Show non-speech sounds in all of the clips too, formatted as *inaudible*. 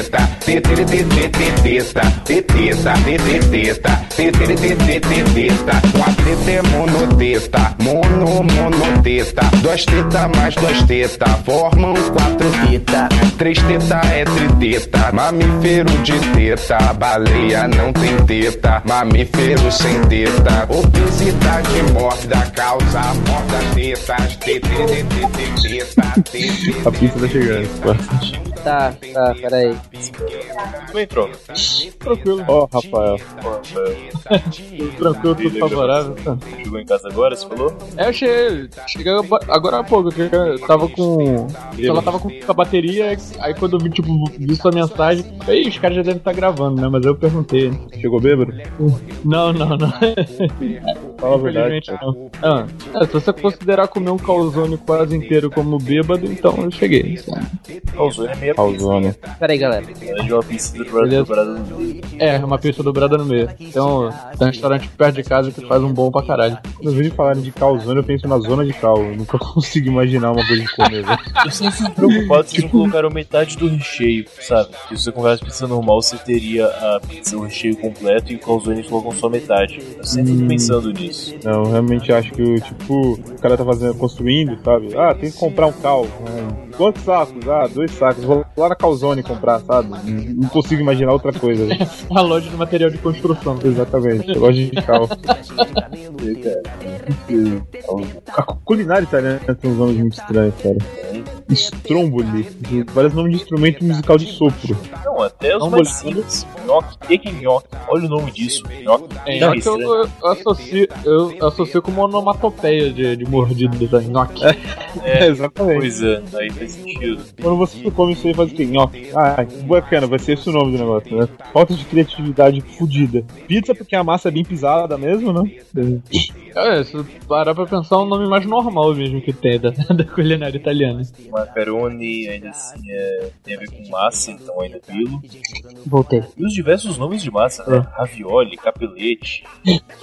teta, teta, teta, teta, teta, teta, uma teta monoteta, mono, monoteta, duas teta mais duas teta, formam quatro teta, três teta é triteta, mamífero de teta, baleia não tem teta, mamífero sem teta, obesidade mórbida causa morte das tetas, teta, teta, teta, A pizza tá chegando. Tá, tá, peraí. Como entrou? Tranquilo. Ó, Rafael. Tranquilo, tudo favorável. tá? Chegou em casa agora, você falou? É, eu cheguei, cheguei agora há pouco, eu tava com. Ela tava com a bateria, aí quando eu vi, tipo, vi sua mensagem, aí os caras já devem estar gravando, né? Mas eu perguntei. Chegou bêbado? Não, não, não. *laughs* Fala a verdade. Não. Ah, é, se você considerar comer um calzone quase inteiro como bêbado, então eu cheguei. Calzone é meia Calzone. Peraí, galera. de uma pizza dobrada, no meio. É, uma pizza dobrada no meio. Então, tem um restaurante perto de casa que faz um bom pra caralho. Quando eu vejo falarem de calzone, eu penso na zona de cal. Eu nunca *laughs* consigo imaginar uma coisa de comer. Eu sempre fico preocupado se não colocaram metade do recheio, sabe? Se você comprasse pizza normal, você teria a pizza, o recheio completo e o calzone eles colocam só metade. Eu sempre fico pensando nisso. Não, eu realmente acho que, tipo, o cara tá fazendo, construindo, sabe? Ah, tem que comprar um cal. Hum, Quantos sacos? Ah, dois sacos. Vou lá na calzone comprar, sabe? Não consigo imaginar outra coisa. A loja de material de construção. Exatamente. Gosto de cal. A culinária italiana tem uns nomes muito estranhos, cara. Stromboli. Parece nome de instrumento musical de sopro. Não, até os mais simples. Nhoque, que nhoque? Olha o nome disso. Nhoque. É, nhoque eu, eu associo, eu associo com uma onomatopeia de, de mordida da nhoque. É, exatamente. Pois é, aí faz sentido. Quando você come isso aí, faz o quê? Nhoque. Ah, bacana, vai ser esse o nome do negócio, né? Falta de criatividade fodida. Pizza, porque a massa é bem pisada mesmo, né? É, se parar pra pensar, é um nome mais normal mesmo que tem da, *laughs* da culinária italiana. Macaroni ainda assim é, tem a ver com massa, então ainda é pilo. Voltei. E os diversos nomes de massa, né? Ravioli, capelete,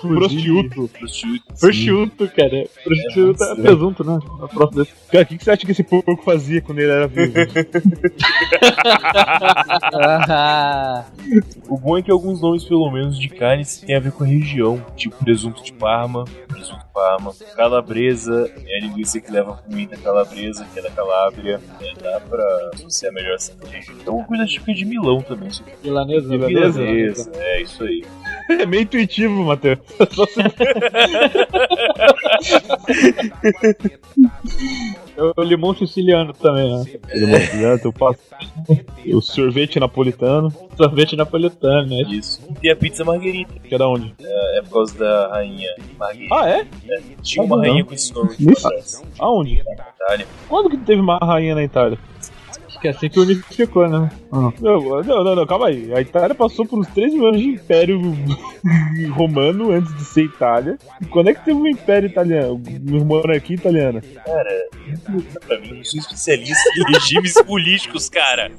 Prosciutto. prosciutto. Prosciutto, cara. Prosciutto é presunto, né? A próxima desse. Cara, o que, que você acha que esse porco fazia quando ele era vivo? Ah, *laughs* O bom é que alguns nomes, pelo menos, de carnes têm a ver com a região, tipo presunto de Parma, presunto de Parma, calabresa, é a linguiça que leva a comida calabresa, que é da Calábria, é, dá pra associar melhor essa região. Então, uma coisa típica de Milão também. isso aqui. Milanesa, Milanesa? Milanesa, é isso aí. é meio intuitivo, Matheus. *laughs* *laughs* É o limão siciliano também, né? eu faço o sorvete napolitano, Sorvete napolitano, né? Isso. E tem a pizza marguerita, que é da onde? é por causa da rainha Margherita. Ah, é? Tinha uma Ah, rainha não. com esse nome Aonde? Itália. Quando que teve uma rainha na Itália? Acho que é assim que unificou, né? Não, não, não, não, calma aí. A Itália passou por uns 3 mil anos de império *laughs* romano antes de ser Itália. E quando é que teve um império italiano? Uma monarquia italiana? Cara, pra mim, eu não sou especialista em regimes *laughs* políticos, cara.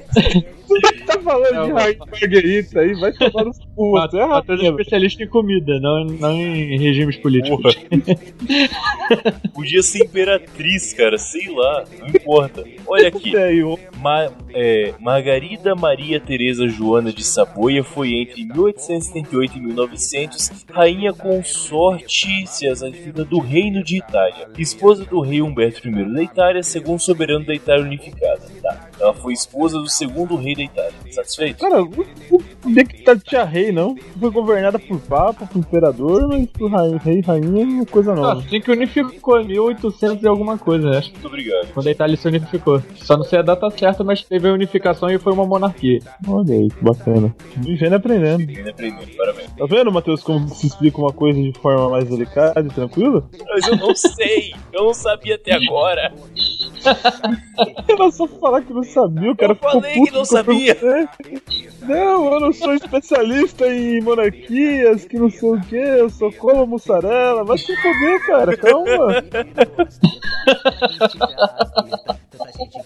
Tá falando Não, de rainha marguerita aí? Vai tomar cu. Você é Matheus é especialista em comida, não, não em regimes políticos. Podia ser imperatriz, cara, sei lá, não importa. Olha aqui, É, eu- Ma- é, Margarida Maria Teresa Joana de Saboia foi entre 1878 e 1900 rainha consorte significa, do Reino de Itália, esposa do rei Humberto I da Itália, segundo soberano da Itália unificada. Tá. Ela foi esposa do segundo rei da Itália. Satisfeito? Cara, o- o- é que tá tia rei, não? Foi governada por papa, por imperador, mas por rei, rainha é coisa Ah, nova. assim que unificou em 1800 e alguma coisa, acho. Muito obrigado. Quando a Itália se unificou. Só não sei a data certa, mas teve a unificação e foi uma monarquia. Olha aí, que bacana. Vivendo e aprendendo. Ainda aprendendo, parabéns. Tá vendo, Matheus, como se explica uma coisa de forma mais delicada e tranquila? Mas eu não sei, eu não sabia até agora. *laughs* Era só falar que não sabia, o cara Eu falei que não sabia. Não, eu não sou especialista em monarquias, que não sei o que, eu sou como mussarela. Vai se foder, cara, calma.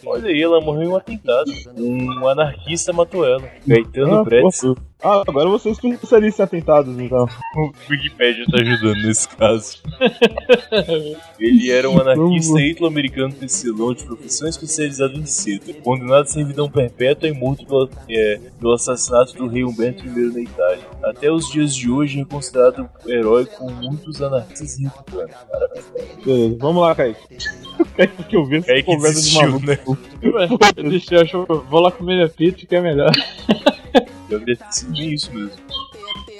Olha aí, ela morreu em um atentado. Um anarquista matou ela. Gaetano Ah, Pretz. Ah, agora vocês especialistas em atentados, então. O Wikipedia tá ajudando nesse caso. *laughs* Ele era um anarquista ítalo-americano tecelão de profissão especializado em seda, condenado a servidão perpétua e morto pelo, é, pelo assassinato do rei Humberto I na Itália. Até os dias de hoje é considerado herói com muitos anarquistas republicanos. Parabéns. Beleza, vamos lá, Kaique. *laughs* Kaique que eu vi essa Kaique conversa de desistiu, maluco. né? *laughs* Ué, Deixa eu acho, vou lá comer minha pizza que é melhor. Eu ter sido bem isso mesmo.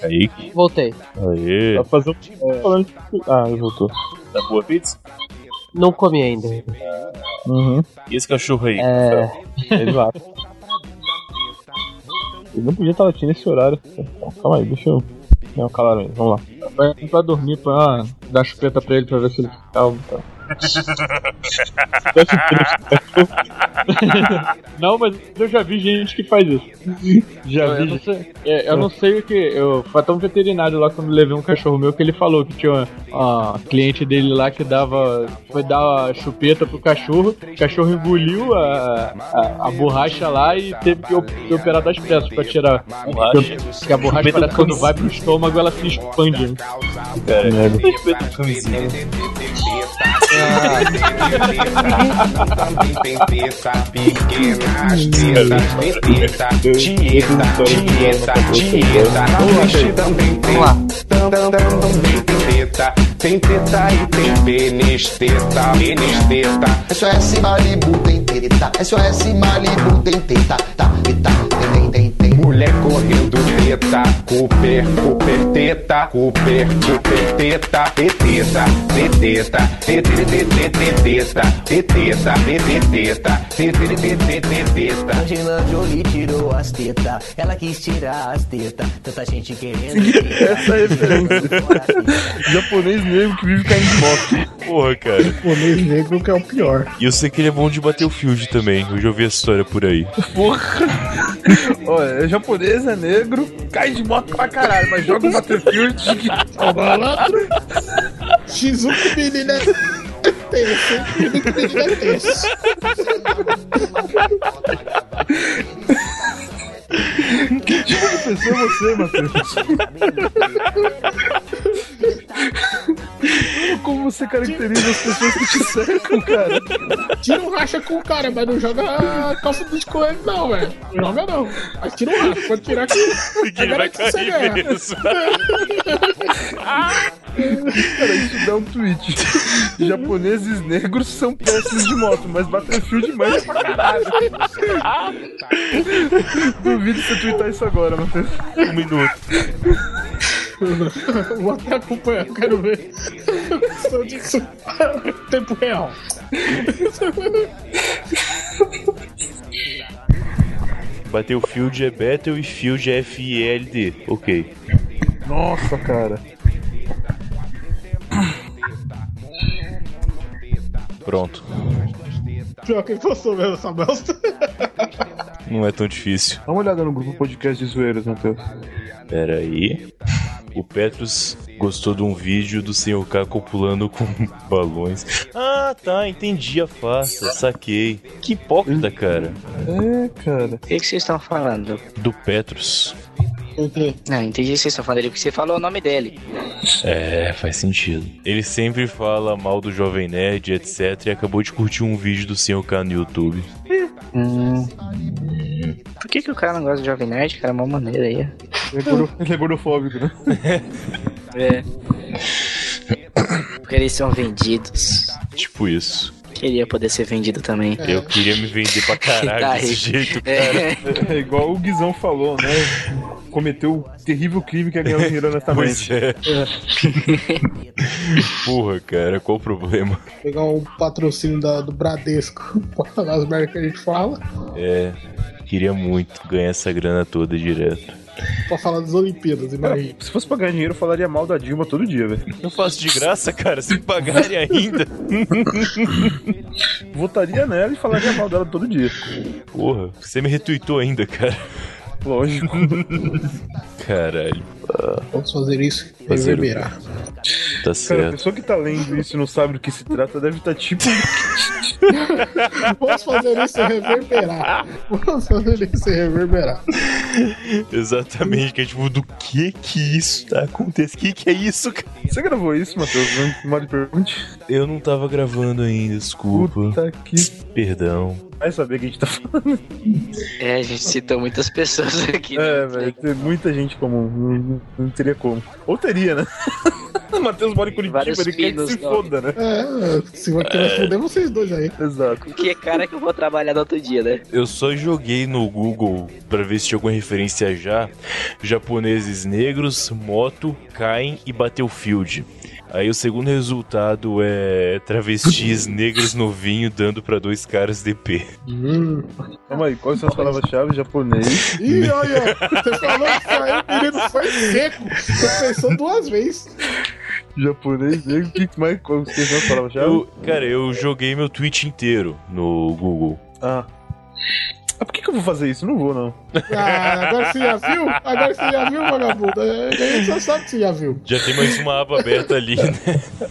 Kaique. Voltei. Aê. Fazer um. é, falando de- Ah, ele voltou. Tá boa pizza? Não comi ainda. Uhum. E esse cachorro aí? É. Exato. Ele não podia estar latindo nesse horário. Calma aí, deixa eu. Não, calaram aí, vamos lá. Vai pra dormir pra dar chupeta pra ele pra ver se ele fica calmo. Tá. *laughs* Não, mas eu já vi gente que faz isso. Já Eu, eu vi. não sei, é, eu não sei o que. Eu fui até um veterinário lá quando levei um cachorro meu que ele falou que tinha uma, uma cliente dele lá que dava. Foi dar a chupeta pro cachorro, o cachorro engoliu a, a, a borracha lá e teve que op- ser operado às pressas pra tirar. Borracha. Porque a borracha parece quando vai pro estômago ela se expande. né? Cara, Merda. chupeta Vamos teta, Tem teta e tem teta, teta, teta, Malibu tem teta, é teta, Malibu tem teta, tá, teta, tá mulher correndo teta, Cooper, Cooper, teta, Cooper, Cooper, teta, teta, teta, teta, teta, teta, teta, teteteteteteta. Angelina Jolie tirou as tetas, ela quis tirar as tetas, tanta gente querendo. *laughs* Essa é referência. Japonês mesmo que vive caindo de moto. Porra, cara. Japonês negro que é o pior. E eu sei que ele é bom de bater o field também, eu já ouvi essa história por aí. Porra! Olha, é japonês, é negro, cai de moto pra caralho, mas joga o Battlefield. Malandro. Shizuku menina é tenso, hein? Shizuku menina é tenso. que tipo de pessoa é você, Matheus? Como você caracteriza as pessoas que te cercam, cara? Tira um racha com o cara, mas não joga a calça dos coelhos, não, velho. Não joga não. Mas tira um racha, pode tirar que. Ele vai que você cair ganha. mesmo. Cara, isso dá um tweet. Japoneses negros são péssimos de moto, mas Battlefield manda pra caralho. Duvido você twittar isso agora, Matheus. Um minuto. *laughs* Vou até acompanhar, eu quero ver. Questão *laughs* disso. Tempo real. Battlefield é Battle e Field é F-I-L-D. Ok. Nossa, cara. Pronto. Pior que passou mesmo essa bosta. Não é tão difícil. Dá uma olhada no grupo podcast de zoeiras, Matheus. Pera aí. O Petrus gostou de um vídeo do Sr. K copulando com *laughs* balões. Ah, tá, entendi a farsa, saquei. Que hipócrita, cara. É, cara. O que, que vocês estão falando? Do Petrus. Não, entendi o que vocês estão falando dele, porque você falou o nome dele. É, faz sentido. Ele sempre fala mal do Jovem Nerd, etc. E acabou de curtir um vídeo do Sr. K no YouTube. Hum. Por que, que o cara não gosta de Jovem Nerd? Cara, é uma maneira aí. Ele é, é gordofóbico, né? *laughs* É. Porque eles são vendidos. Tipo isso. Queria poder ser vendido também. Eu queria me vender pra caralho *laughs* Tá desse jeito, cara. É. É igual o Guizão falou, né? Cometeu o terrível crime que é ganhar dinheiro honestamente. Pois é. Porra, cara, qual o problema? Pegar um patrocínio da- do Bradesco *laughs* pra falar as merdas que a gente fala. É. Queria muito ganhar essa grana toda direto. Pra falar das Olimpíadas, imagina. Se fosse pra ganhar dinheiro, eu falaria mal da Dilma todo dia, velho. Eu faço de graça, cara, sem pagarem ainda. Votaria nela e falaria mal dela todo dia. Porra, você me retweetou ainda, cara. Lógico. *laughs* Caralho. Vamos fazer isso e Fazer o reverberar. Tá Cara, a certo. pessoa que tá lendo isso e não sabe do que se trata deve estar tipo. *laughs* *laughs* Vamos fazer isso reverberar. Vamos fazer isso reverberar. Exatamente, que é tipo, do que que isso tá acontecendo? Que que é isso, cara? Você gravou isso, Matheus? Não Mole pergunte. Eu não tava gravando ainda, desculpa. Puta que. Perdão. Vai saber o que a gente tá falando. É, a gente citou muitas pessoas aqui. né? É, velho. Tem muita gente comum. Não, não teria como. Ou teria, né? O *laughs* Matheus mora em Curitiba, ele quer que se foda, né? É, se vai querer responder vocês dois aí. Exato. Que cara que eu vou trabalhar no outro dia, né? Eu só joguei no Google pra ver se tinha alguma referência já. Japoneses negros, moto, caem e Battlefield. Aí o segundo resultado é travestis *laughs* negros no vinho dando pra dois caras DP. Hum. Calma aí, quais são as palavras-chave japonês? Ih, olha, você falou aí, o menino foi seco. Você pensou duas vezes. Japonês, o que mais? Quais são as palavras-chave? Eu, cara, eu joguei meu tweet inteiro no Google. Ah. Ah, por que, que eu vou fazer isso? Não vou, não. Ah, agora você já viu? Agora você já viu, vagabundo? É, Aí você sabe que você já viu. Já tem mais uma aba aberta ali, né?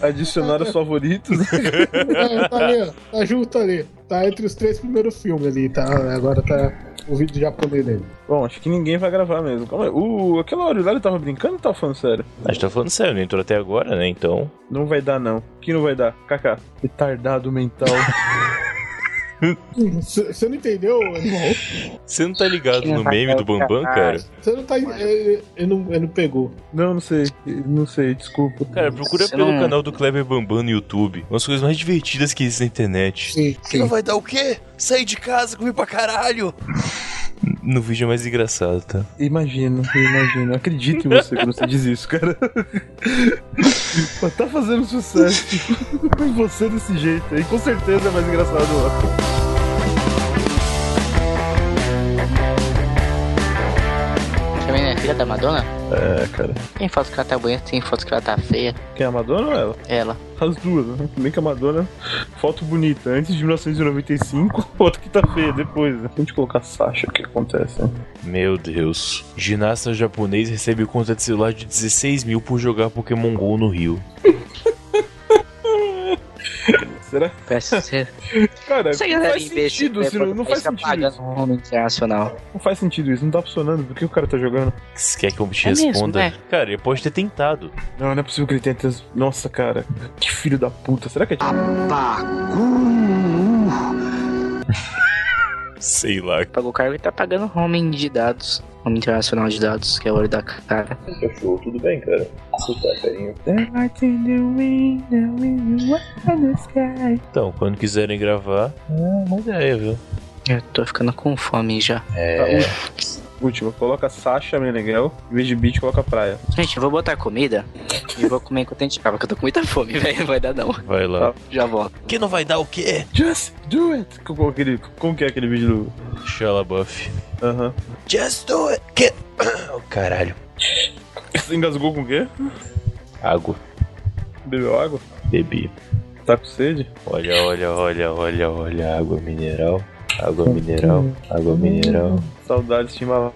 Adicionar os favoritos. É, tá ali, ó. Tá junto ali. Tá entre os três primeiros filmes ali, tá? Agora tá o vídeo japonês dele. Bom, acho que ninguém vai gravar mesmo. Calma aí. O, aquela hora lá ele tava brincando ou tava falando sério? A gente tá falando sério, não entrou até agora, né? Então. Não vai dar, não. Que não vai dar? Kaká. Retardado mental. *laughs* Você não entendeu, animal? Você não tá ligado no meme do Bambam, cara? Você não tá. Ele, ele não, ele não pegou. não, não sei. Não sei, desculpa. Cara, procura Você pelo não- canal do Kleber Bambam no YouTube. Uma das coisas mais divertidas que existem na internet. Sim, sim. vai dar o quê? Sair de casa, comer pra caralho. No vídeo é mais engraçado, tá? Imagino, imagino. Acredito em você quando você diz isso, cara. *laughs* Mas tá fazendo sucesso. em você desse jeito aí. Com certeza é mais engraçado lá. Da Madonna? É, cara. Tem foto que ela tá bonita, tem foto que ela tá feia. Quem é a Madonna ou ela? Ela. As duas, né? Bem que a Madonna, foto bonita, antes de 1995, outra *laughs* que tá feia depois, né? A gente colocar Sasha, o que acontece, né? Meu Deus. Ginasta japonês recebe conta de celular de 16 mil por jogar Pokémon GO no Rio. Será? Parece ser. Cara, Essa não galera faz sentido, né, assim, não, não faz sentido isso. um internacional. Não faz sentido isso, não tá funcionando. Por que o cara tá jogando? Você quer que eu te É mesmo, responda? né? Cara, ele pode ter tentado. Não, não é possível que ele tenha... tes- Nossa, cara, que filho da puta. Será que é tipo... Sei lá. Pagou caro e tá pagando home de dados. Internacional de dados, que é o olho da cara. Cachorro, tudo bem, cara? Você tá, carinho? Então, quando quiserem gravar, é uma ideia, viu? Eu tô ficando com fome já. É. Última, coloca Sasha Meneghel, em vez de beat, coloca praia. Gente, eu vou botar comida e vou comer enquanto a gente grava, que eu tô com muita fome, *laughs* velho. Não vai dar não. Vai lá. Já volto. Que não vai dar o quê? Just do it! Como, aquele, como que é aquele vídeo do... Shala Buff. Aham. Just do it. Que... Oh, caralho. Você engasgou com o quê? Água. Bebeu água? Bebi. Tá com sede? Olha, olha, olha, olha, olha. Água mineral. Água mineral. Água mineral. Saudades de embalada.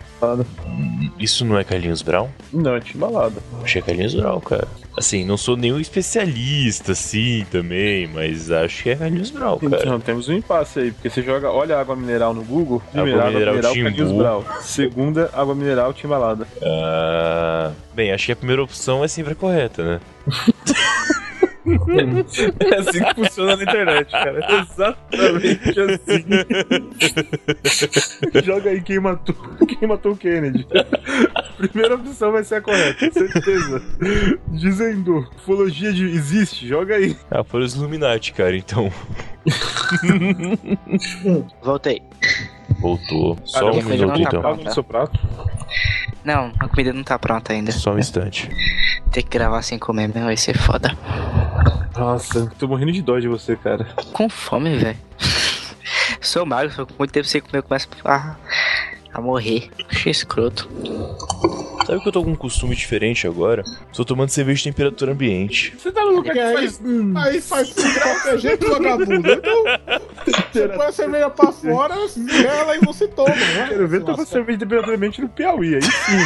Isso não é Carlinhos Brown? Não, é de embalada. Achei Carlinhos Brown, cara. Assim, não sou nenhum especialista, assim, também, mas acho que é Carlinhos Brown, cara. Então, temos um impasse aí, porque você joga, olha água mineral no Google, Água primeiro, água mineral mineral, Timbu. Carlinhos Brau. Segunda, água mineral Timbalada. Ah, bem, acho que a primeira opção é sempre a correta, né? *laughs* É assim que funciona na internet, cara. *laughs* Exatamente assim. Joga aí quem matou, quem matou o Kennedy. Primeira opção vai ser a correta, certeza. Dizendo, ufologia de existe, joga aí. Ah, foram os Illuminati, cara, então. Voltei. Voltou. Só um minuto, tá então. pronto. no seu prato. Não, a comida não tá pronta ainda. Só um instante. Ter que gravar sem comer mesmo vai ser foda. Nossa, tô morrendo de dó de você, cara. Com fome, velho. Sou magro, só com muito tempo sem comer, eu começo a, a morrer. Achei escroto. Sabe que eu tô com um costume diferente agora? Tô tomando cerveja de temperatura ambiente. Você tá no lugar Que faz. Hum, aí faz de qualquer *laughs* jeito, vagabundo. Então, Você põe a cerveja pra fora, ela e você toma, né? Quero ver tomar cerveja de ambiente no Piauí, aí sim.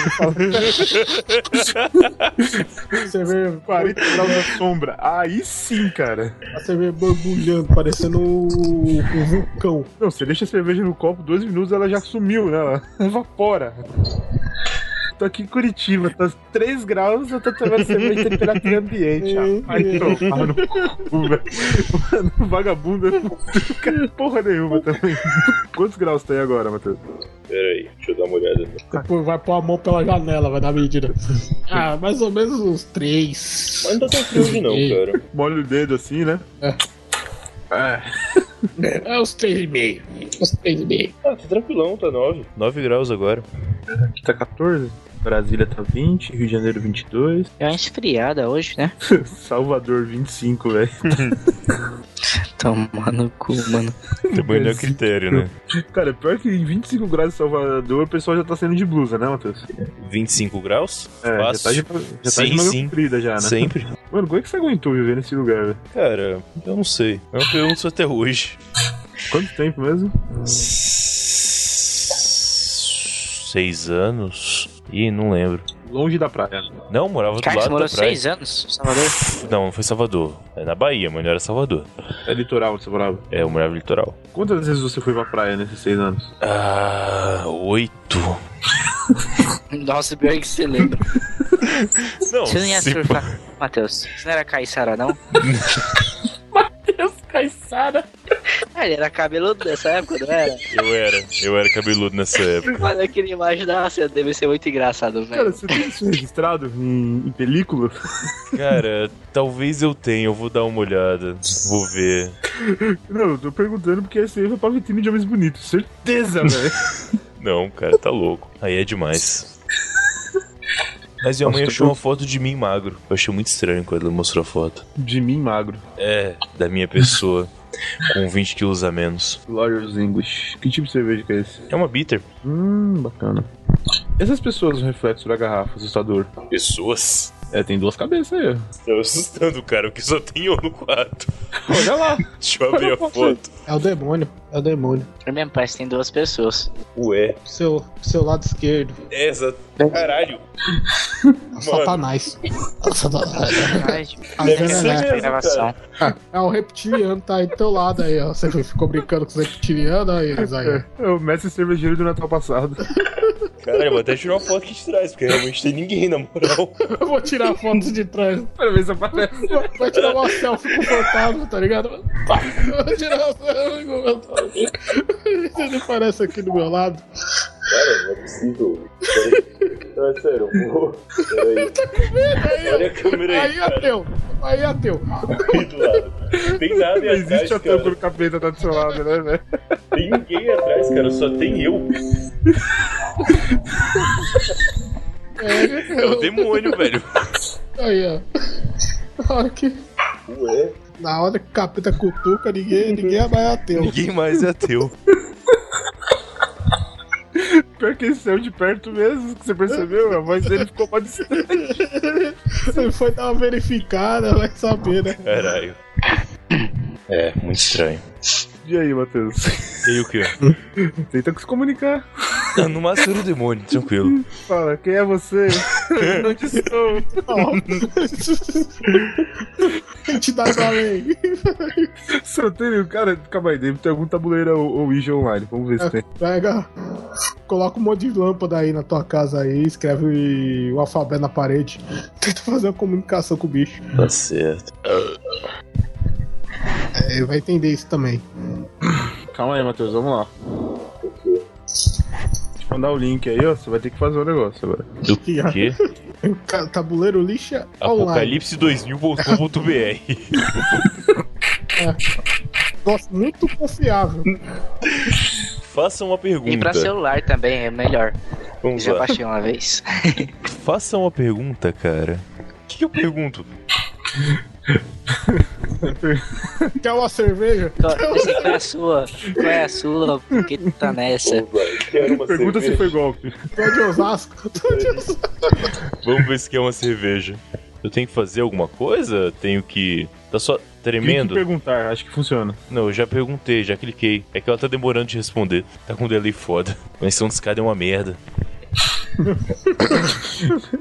*laughs* cerveja 40 graus na sombra. Aí sim, cara. A cerveja borbulhando, parecendo um, um vulcão. Não, você deixa a cerveja no copo, dois minutos ela já sumiu, né? *laughs* Evapora. Tô aqui em Curitiba, tá 3 graus, eu tô tomando cerveja temperatura ambiente. Ai tomar no cu, velho. Mano, vagabundo é porra nenhuma também. Quantos graus tem agora, Matheus? Pera aí, deixa eu dar uma olhada. Vai pôr a mão pela janela, vai dar medida. *laughs* Ah, mais ou menos uns 3. Mas não tá tão frio não, cara. Molha o dedo assim, né? É. É, é uns 3,5 últimas três BR. Ah, tá tranquilão, tá 9. 9 graus agora. Aqui tá 14. Brasília tá 20, Rio de Janeiro 22. É uma esfriada hoje, né? *laughs* Salvador 25, velho. *laughs* Toma no cu, mano. Também não é critério, né? *laughs* Cara, pior que em 25 graus em Salvador, o pessoal já tá saindo de blusa, né, Matheus? 25 graus? É, tá Fácil. já tá de, já sim, tá de manga comprida já, né? Sempre. Mano, como é que você aguentou viver nesse lugar, velho? Cara, eu não sei. É uma pergunta até hoje. Quanto tempo mesmo? Seis anos? Ih, não lembro. Longe da praia. Não, morava do Cara, você lado morou da praia. seis anos em Salvador? Não, não foi Salvador. É na Bahia, mas não era Salvador. É litoral onde você morava. É, eu morava no litoral. Quantas vezes você foi pra praia nesses seis anos? Ah, oito. *laughs* Nossa, pior que você lembra. Não, Você não ia se surfar, Matheus? Você não era Caissara, não? *laughs* Caissara. Ah, ele era cabeludo nessa época, não era? Eu era, eu era cabeludo nessa época. Mano, eu queria imaginar, você deve ser muito engraçado, Cara, velho. você tem isso registrado em, em película? Cara, talvez eu tenha, eu vou dar uma olhada. Vou ver. Não, eu tô perguntando porque esse aí foi pra vitrine de homens bonitos. Certeza, velho. Não, cara, tá louco. Aí é demais. Mas minha mãe achou uma foto de mim magro. Eu achei muito estranho quando ela mostrou a foto. De mim magro. É, da minha pessoa. *laughs* com 20 quilos a menos. Lawyers English. Que tipo de cerveja que é esse? É uma bitter. Hum, bacana. Essas pessoas no reflexo da garrafa, assustador. Pessoas? É, tem duas cabeças aí. ó. Tá assustando, cara, porque só tem eu no quarto. Olha lá. *laughs* Deixa eu abrir a foto. É o demônio, é o demônio. É mesmo, parece que tem duas pessoas. Ué. Seu, seu lado esquerdo. É. Caralho. É o Satanás. É o Satanás. Deve Zé ser mesmo, É o reptiliano, tá aí do teu lado aí, ó. Você ficou brincando com os reptilianos aí, eles aí. É o mestre cervejeiro do Natal passado. *laughs* Cara, eu vou até tirar uma foto aqui de trás, porque realmente tem ninguém, na moral. Eu vou tirar fotos de trás. Pra ver se aparece. Vai tirar uma selfie com o fantasma, tá ligado? Pá, eu Vou tirar uma selfie com o fantasma. Ele parece aqui do meu lado. Cara, não é possível. Não, é sério, eu vou. Peraí. Tá com medo aí, Olha a câmera aí, Aí cara. ateu. Aí ateu. Aí do lado. Tem nada Não existe atrás, a tampa cara. do capeta tá do seu lado, né, velho? Tem ninguém atrás, cara, só tem eu. É o demônio, velho. Aí, ó. Na hora que, Ué? na hora que o capeta cutuca, ninguém, ninguém é mais ateu. Ninguém mais é ateu. *laughs* Pior que esse saiu de perto mesmo, que você percebeu? A voz dele ficou mais distante. *laughs* Ele foi dar uma verificada, vai saber, né? Caralho. É, muito estranho. E aí, Matheus? E aí o quê? *laughs* Tenta se comunicar. No máximo era o demônio, tranquilo. Fala, quem é você? Onde estou? Entidade além. Solteiro, cara, calma aí, deve ter algum tabuleiro ou, ou Ouija online. Vamos ver se tem. Pega, coloca um monte de lâmpada aí na tua casa aí, escreve o alfabeto na parede. Tenta fazer uma comunicação com o bicho. Tá certo. É, ele vai entender isso também. Calma aí, Matheus, vamos lá. Mandar o link aí, ó. Você vai ter que fazer o negócio agora. Do *laughs* quê? Tabuleiro lixa online. Apocalipse2000.com.br Nossa, muito confiável. Faça uma E pergunta. pra celular também é melhor. Vamos Já lá. baixei uma vez. Faça uma pergunta, cara. O que, que eu pergunto? *laughs* *laughs* Quer uma cerveja? Qual, assim, qual é a sua? Qual é a sua? Por que tu tá nessa? Pergunta se foi golpe. Tô de Osasco. Tô de Osasco. Vamos ver se quer uma cerveja. Eu tenho que fazer alguma coisa? Tenho que. Tá só. Tremendo? Em perguntar, acho que funciona. Não, eu já perguntei, já cliquei. É que ela tá demorando de responder. Tá com um delay foda. A conexão desse cara é uma merda.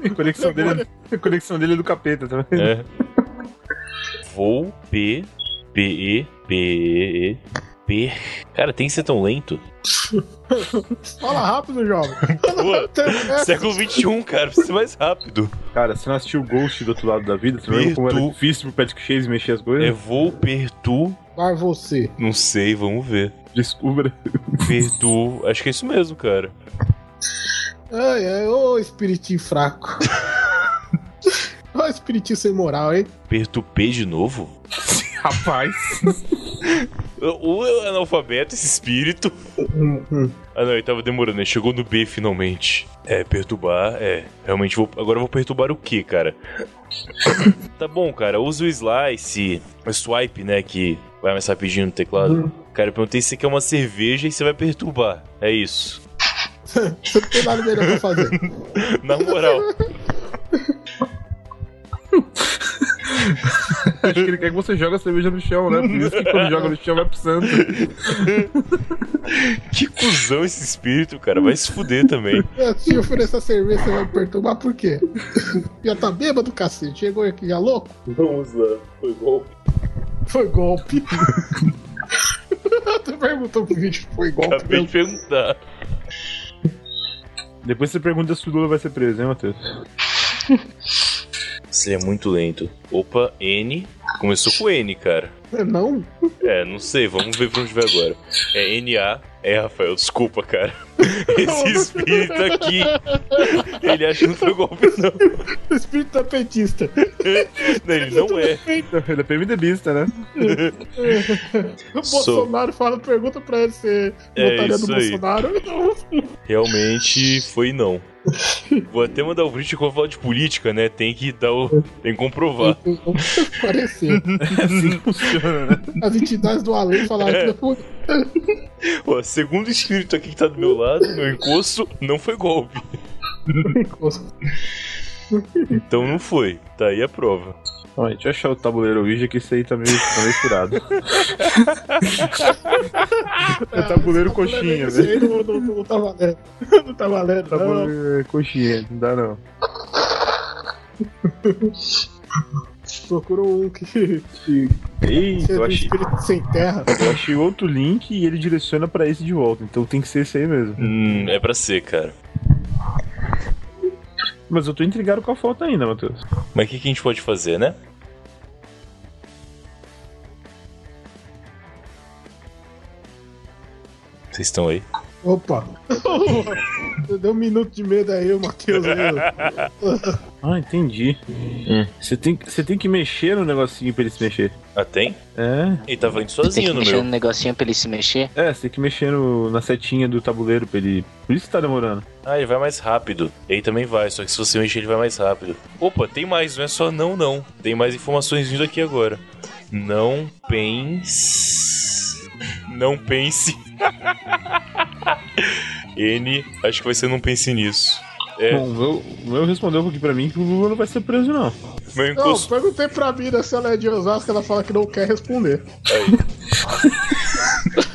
A *laughs* conexão dele, a conexão dele é do capeta, tá vendo? É. Vou P P E P E E P. Cara, tem que ser tão lento. *laughs* Fala rápido, jovem. Pô, *laughs* século XXI, cara, precisa ser mais rápido. Cara, você não assistiu Ghost do outro lado da vida? Você lembra como era difícil pro Patrick Chase mexer as coisas? É vou Pertu. Vai você. Não sei, vamos ver. Descubra. Pertu. Acho que é isso mesmo, cara. Ai, ai, ô espiritinho fraco. *laughs* Ô espiritinho sem moral, hein? Pertu P de novo? *laughs* Rapaz. *laughs* Ou é analfabeto esse espírito. Ah não, ele tava demorando, ele chegou no B finalmente. É, perturbar, é. Realmente vou. Agora eu vou perturbar o que, cara? *coughs* tá bom, cara, usa o slice, o swipe, né? Que vai mais rapidinho no teclado. Cara, eu perguntei se você quer uma cerveja e você vai perturbar. É isso. *laughs* Você não tem nada melhor pra fazer. Na moral. Acho que ele quer que você jogue a cerveja no chão, né? Por isso que quando joga no chão vai pro santo. que cuzão esse espírito, cara. Vai se fuder também. É, Se eu oferecer a cerveja, você vai me perturbar por quê? Já tá bêbado, cacete. Chegou aqui já louco? Vamos lá. Foi golpe. Foi golpe. *laughs* Você perguntou pro vídeo foi golpe. Acabei de perguntar. Depois você pergunta se o Lula vai ser preso, hein, Matheus? Você é muito lento. Opa, N. Começou com N, cara. Não? É, não sei, vamos ver pra onde vai agora. É NA. É, Rafael, desculpa, cara. *laughs* Esse espírito aqui. *laughs* Ele acha que não foi golpe, não. O *laughs* espírito é petista. Não, ele não é. Ele é PMDBista, né? *laughs* O Bolsonaro fala, pergunta pra ele se É votaria no. Bolsonaro. Realmente foi não. *laughs* Vou até mandar o vídeo quando falar de política, né? Tem que dar o. Tem que comprovar. Parecer. É assim que funciona, né? As entidades do além falaram É. que não foi. Ó, segundo o espírito aqui que tá do meu lado, meu encosto, não foi golpe. Então não foi. Tá aí a prova. Ó, deixa eu achar o tabuleiro Ouija, que esse aí tá meio, tá meio furado. *laughs* é tabuleiro coxinha, Esse aí velho. não, não, não tá valendo. *laughs* Não tá valendo, não. Tabuleiro coxinha, não dá não. Procura um que. Eita, eu achei, espírito sem terra. eu achei outro link e ele direciona pra esse de volta. Então tem que ser esse aí mesmo. Hum, é pra ser, cara. Mas eu tô intrigado com a foto ainda, Matheus. Mas o que, que a gente pode fazer, né? Vocês estão aí? Opa! Deu um minuto de medo aí, o Matheus. *laughs* Ah, entendi. Você tem, você tem que mexer no negocinho pra ele se mexer. Ah, tem? É. Ele tava indo Tem sozinho que no mexer meu. no negocinho pra ele se mexer. É, você tem que mexer no- na setinha do tabuleiro pra ele. Por isso que tá demorando. Ah, ele vai mais rápido. Ele também vai, só que se você mexer, ele vai mais rápido. Opa, tem mais, não é só não, não. Tem mais informações vindo aqui agora. Não pense. *laughs* Não pense. *laughs* N, acho que vai ser não pense nisso. É, Bom, o meu, respondeu aqui pra mim que o Lula não vai ser preso, não. meu Não, encosto. perguntei pra Mira se ela é de Osasco, ela fala que não quer responder.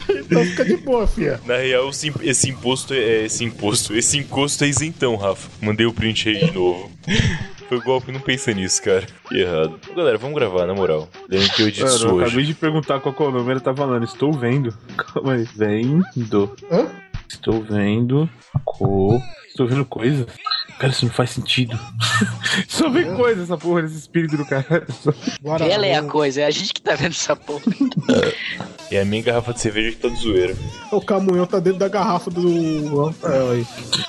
então fica de boa, fia. Na real, esse, esse imposto é esse imposto. Esse encosto é isentão, Rafa. Mandei o print aí de novo. Foi golpe, não pensa nisso, cara. Que errado. Galera, vamos gravar, na moral. Lembra que eu edito eu hoje. acabei de perguntar qual que é o nome, ele tá falando, estou vendo. *laughs* Calma aí. Vendo. Hã? Estou vendo. Co. Estou vendo coisa. Cara, isso não faz sentido. *laughs* Só vê coisa essa porra, esse espírito do cara. Só- Ela é a coisa, é a gente que tá vendo essa porra. É *laughs* a minha garrafa de cerveja que tá de zoeira. O caminhão tá dentro da garrafa do Rafael aí.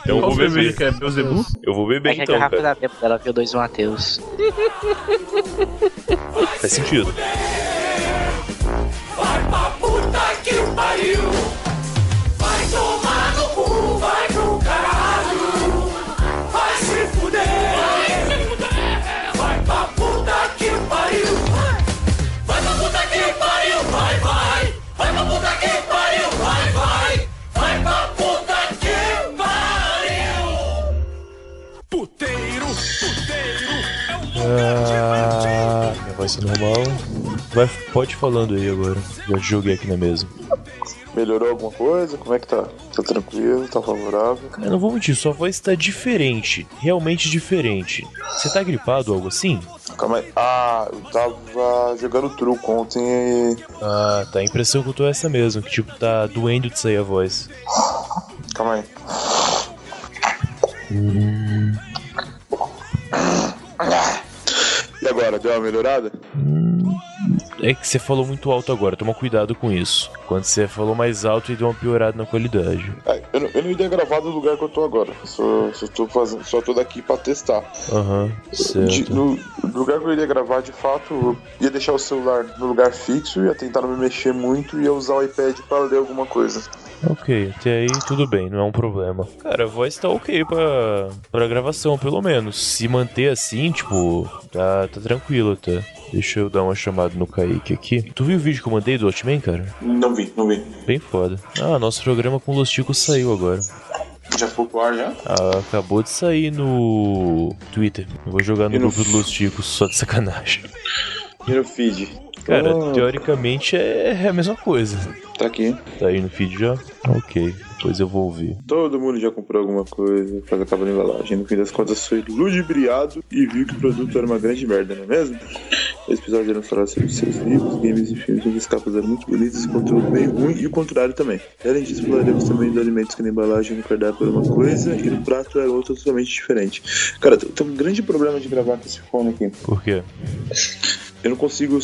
Eu vou beber. que é? Beuzebu? Eu vou beber É que a então, garrafa cara. dá tempo dela viu dois Mateus. Faz sentido. Vai pra puta que pariu! Ah, minha voz é normal. Vai, pode falando aí agora. Já joguei aqui na mesa. Melhorou alguma coisa? Como é que tá? Tá tranquilo? Tá favorável? Eu não vou mentir, sua voz tá diferente. Realmente diferente. Você tá gripado ou algo assim? Calma aí. Ah, eu tava jogando truco ontem e. Ah, tá. A impressão que eu tô é essa mesmo. Que tipo, tá doendo de sair a voz. Calma aí. E agora, deu uma melhorada? É que você falou muito alto agora, toma cuidado com isso. Quando você falou mais alto, deu uma piorada na qualidade. É, eu, não, eu não iria gravar no lugar que eu tô agora. Só, só, tô, fazendo, só tô daqui pra testar. Aham, De- certo. no, no lugar que eu iria gravar, de fato, eu ia deixar o celular no lugar fixo, ia tentar não me mexer muito e ia usar o iPad pra ler alguma coisa. Ok, até aí tudo bem, não é um problema. Cara, a voz tá ok pra, pra gravação, pelo menos. Se manter assim, tipo, tá, tá tranquilo, tá? Deixa eu dar uma chamada no Kaique aqui. Tu viu o vídeo que eu mandei do Watchmen, cara? Não vi, não vi. Bem foda. Ah, nosso programa com Los Ticos saiu agora. Já foi pro ar já? Ah, acabou de sair no Twitter. Eu vou jogar no no grupo do Los Ticos, só de sacanagem. E no feed? Cara, Oh. teoricamente é a mesma coisa. Tá aqui. Tá aí no feed já? Ok, depois eu vou ouvir. Todo mundo já comprou alguma coisa, faz a capa da embalagem. No fim das contas, foi ludibriado e viu que o produto era uma grande merda, não é mesmo? Esse episódio era falar sobre seus livros, games e filmes, onde as capas eram muito bonitas e conteúdo bem ruim, e o contrário também. Além disso, falaremos também de alimentos que na embalagem no cardápio era uma coisa e no prato era outra totalmente diferente. Cara, tem um grande problema de gravar com esse fone aqui. Por quê? Eu não consigo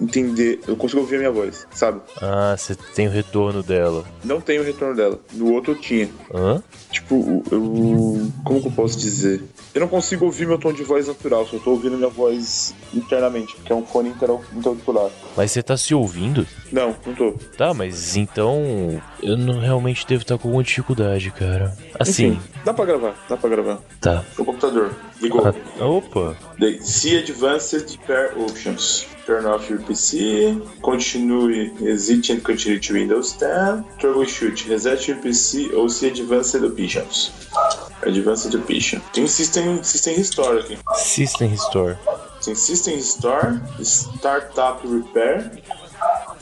entender, eu consigo ouvir a minha voz, sabe? Ah, você tem o retorno dela. Não tem o retorno dela. No outro eu tinha. Hã? Tipo, eu. Como que eu posso dizer? Eu não consigo ouvir meu tom de voz natural, só tô ouvindo minha voz internamente, porque é um fone interau- interauricular. Mas você tá se ouvindo? Não, não tô. Tá, mas então eu não realmente devo estar com alguma dificuldade, cara. Assim, Enfim, dá pra gravar, dá pra gravar. tá. O computador, ligou. Ah, opa, Daí, See Advanced Pair Options. Turn off your PC. Continue Exit and continue to Windows 10. Troubleshoot. Reset your PC ou See Advanced Options. Advanced Option. Tem System, system Restore aqui. System Restore. Tem System Restore, Startup Repair,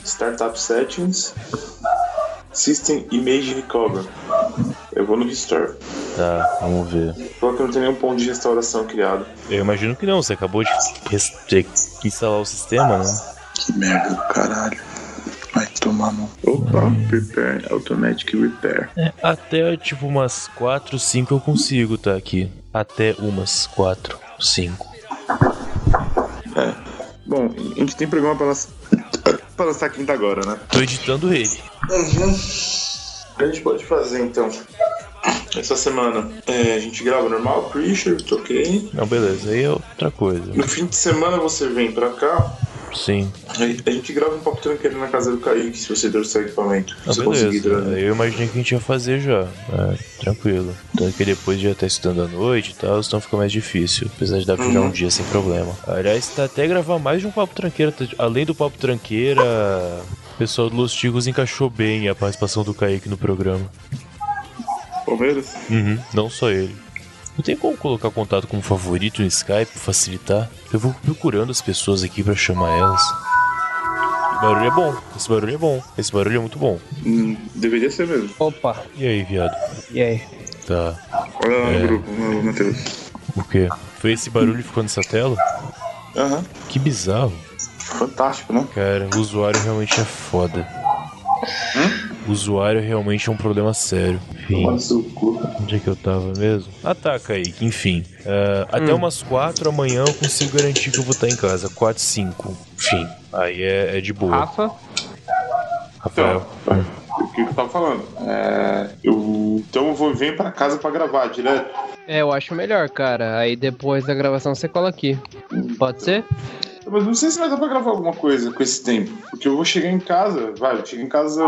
Startup Settings, System Image Recover. Eu vou no Restore. Tá, vamos ver. Falou que não tem nenhum ponto de restauração criado. Eu imagino que não, você acabou de de instalar o sistema, né? Que merda do caralho. Vai tomar no. Opa, Prepare Automatic Repair. É, até tipo umas 4, 5 eu consigo tá aqui. Até umas 4, 5. É. Bom, a gente tem programa pra lançar, pra lançar quinta agora, né? Tô editando ele. Uhum. O que a gente pode fazer então? Essa semana é, a gente grava normal, Creature, ok. Não, beleza, aí é outra coisa. No fim de semana você vem pra cá. Sim. A gente grava um papo tranqueiro na casa do Kaique, se você trouxer equipamento. Ah, se você conseguir beleza. trazer. Eu imaginei que a gente ia fazer já. É, tranquilo. Tanto que depois já tá estudando à noite e tal, então fica mais difícil. Apesar de dar pra Uhum. um dia sem problema. Aliás, tá até gravar mais de um papo tranqueira. tá- Além do papo tranqueira, o pessoal do Los Tigos encaixou bem a participação do Kaique no programa. Palmeiras? Uhum, não só ele. Não tem como colocar contato como favorito no Skype pra facilitar? Eu vou procurando as pessoas aqui pra chamar elas. Esse barulho é bom, esse barulho é bom, esse barulho é muito bom. Hum, deveria ser mesmo. Opa. E aí, viado? E aí? Tá. Olha lá É. no grupo, no Matheus. O quê? Foi esse barulho que ficou nessa tela? Aham. Que bizarro. Fantástico, né? Cara, o usuário realmente é foda. O usuário realmente é um problema sério. Enfim. Onde é que eu tava mesmo? Ah tá, Kaique, enfim. Ah, Até umas 4 amanhã eu consigo garantir que eu vou estar em casa. 4, 5. Enfim. Aí é, é de boa. Rafa? Rafael. O que eu tava falando? É, eu, então eu vou vir pra casa pra gravar direto. É, eu acho melhor, cara. Aí depois da gravação você cola aqui. Pode ser? Mas não sei se vai dar pra gravar alguma coisa com esse tempo. Porque eu vou chegar em casa, vai, eu chego em casa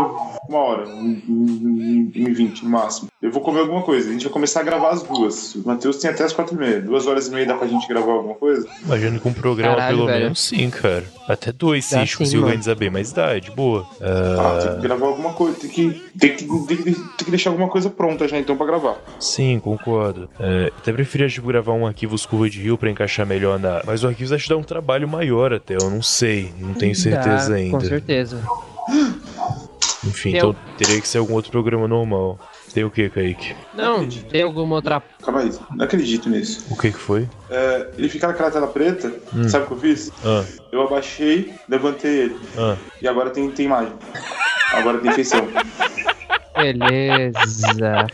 uma hora, um, um, um, um 20 no máximo. Eu vou comer alguma coisa. A gente vai começar a gravar as duas. O Matheus tem até as quatro e meia. Duas horas e meia dá pra gente gravar alguma coisa? Imagino que um programa Caralho, pelo velho. menos sim, cara. Até dois, se a gente conseguir organizar bem, mas dá, é de boa. Ah, tem Ah, que gravar alguma coisa. Tem que, tem, que, tem, que, tem que deixar alguma coisa pronta já então pra gravar. sim, concordo. É, até preferia, tipo, gravar um arquivos curva de rio pra encaixar melhor na. Mas o arquivo acho que dá um trabalho maior até, eu não sei. Não tenho certeza Dá, ainda. Com certeza. Enfim, Tem então al- teria que ser algum outro programa normal. Tem o que, Kaique? Não, tem alguma outra. Calma aí, não acredito nisso. O que que foi? É, ele fica naquela tela preta, Hum. sabe o que eu fiz? Ah, Eu abaixei, levantei ele. ah. E agora tem, tem imagem. Agora tem feição. Beleza.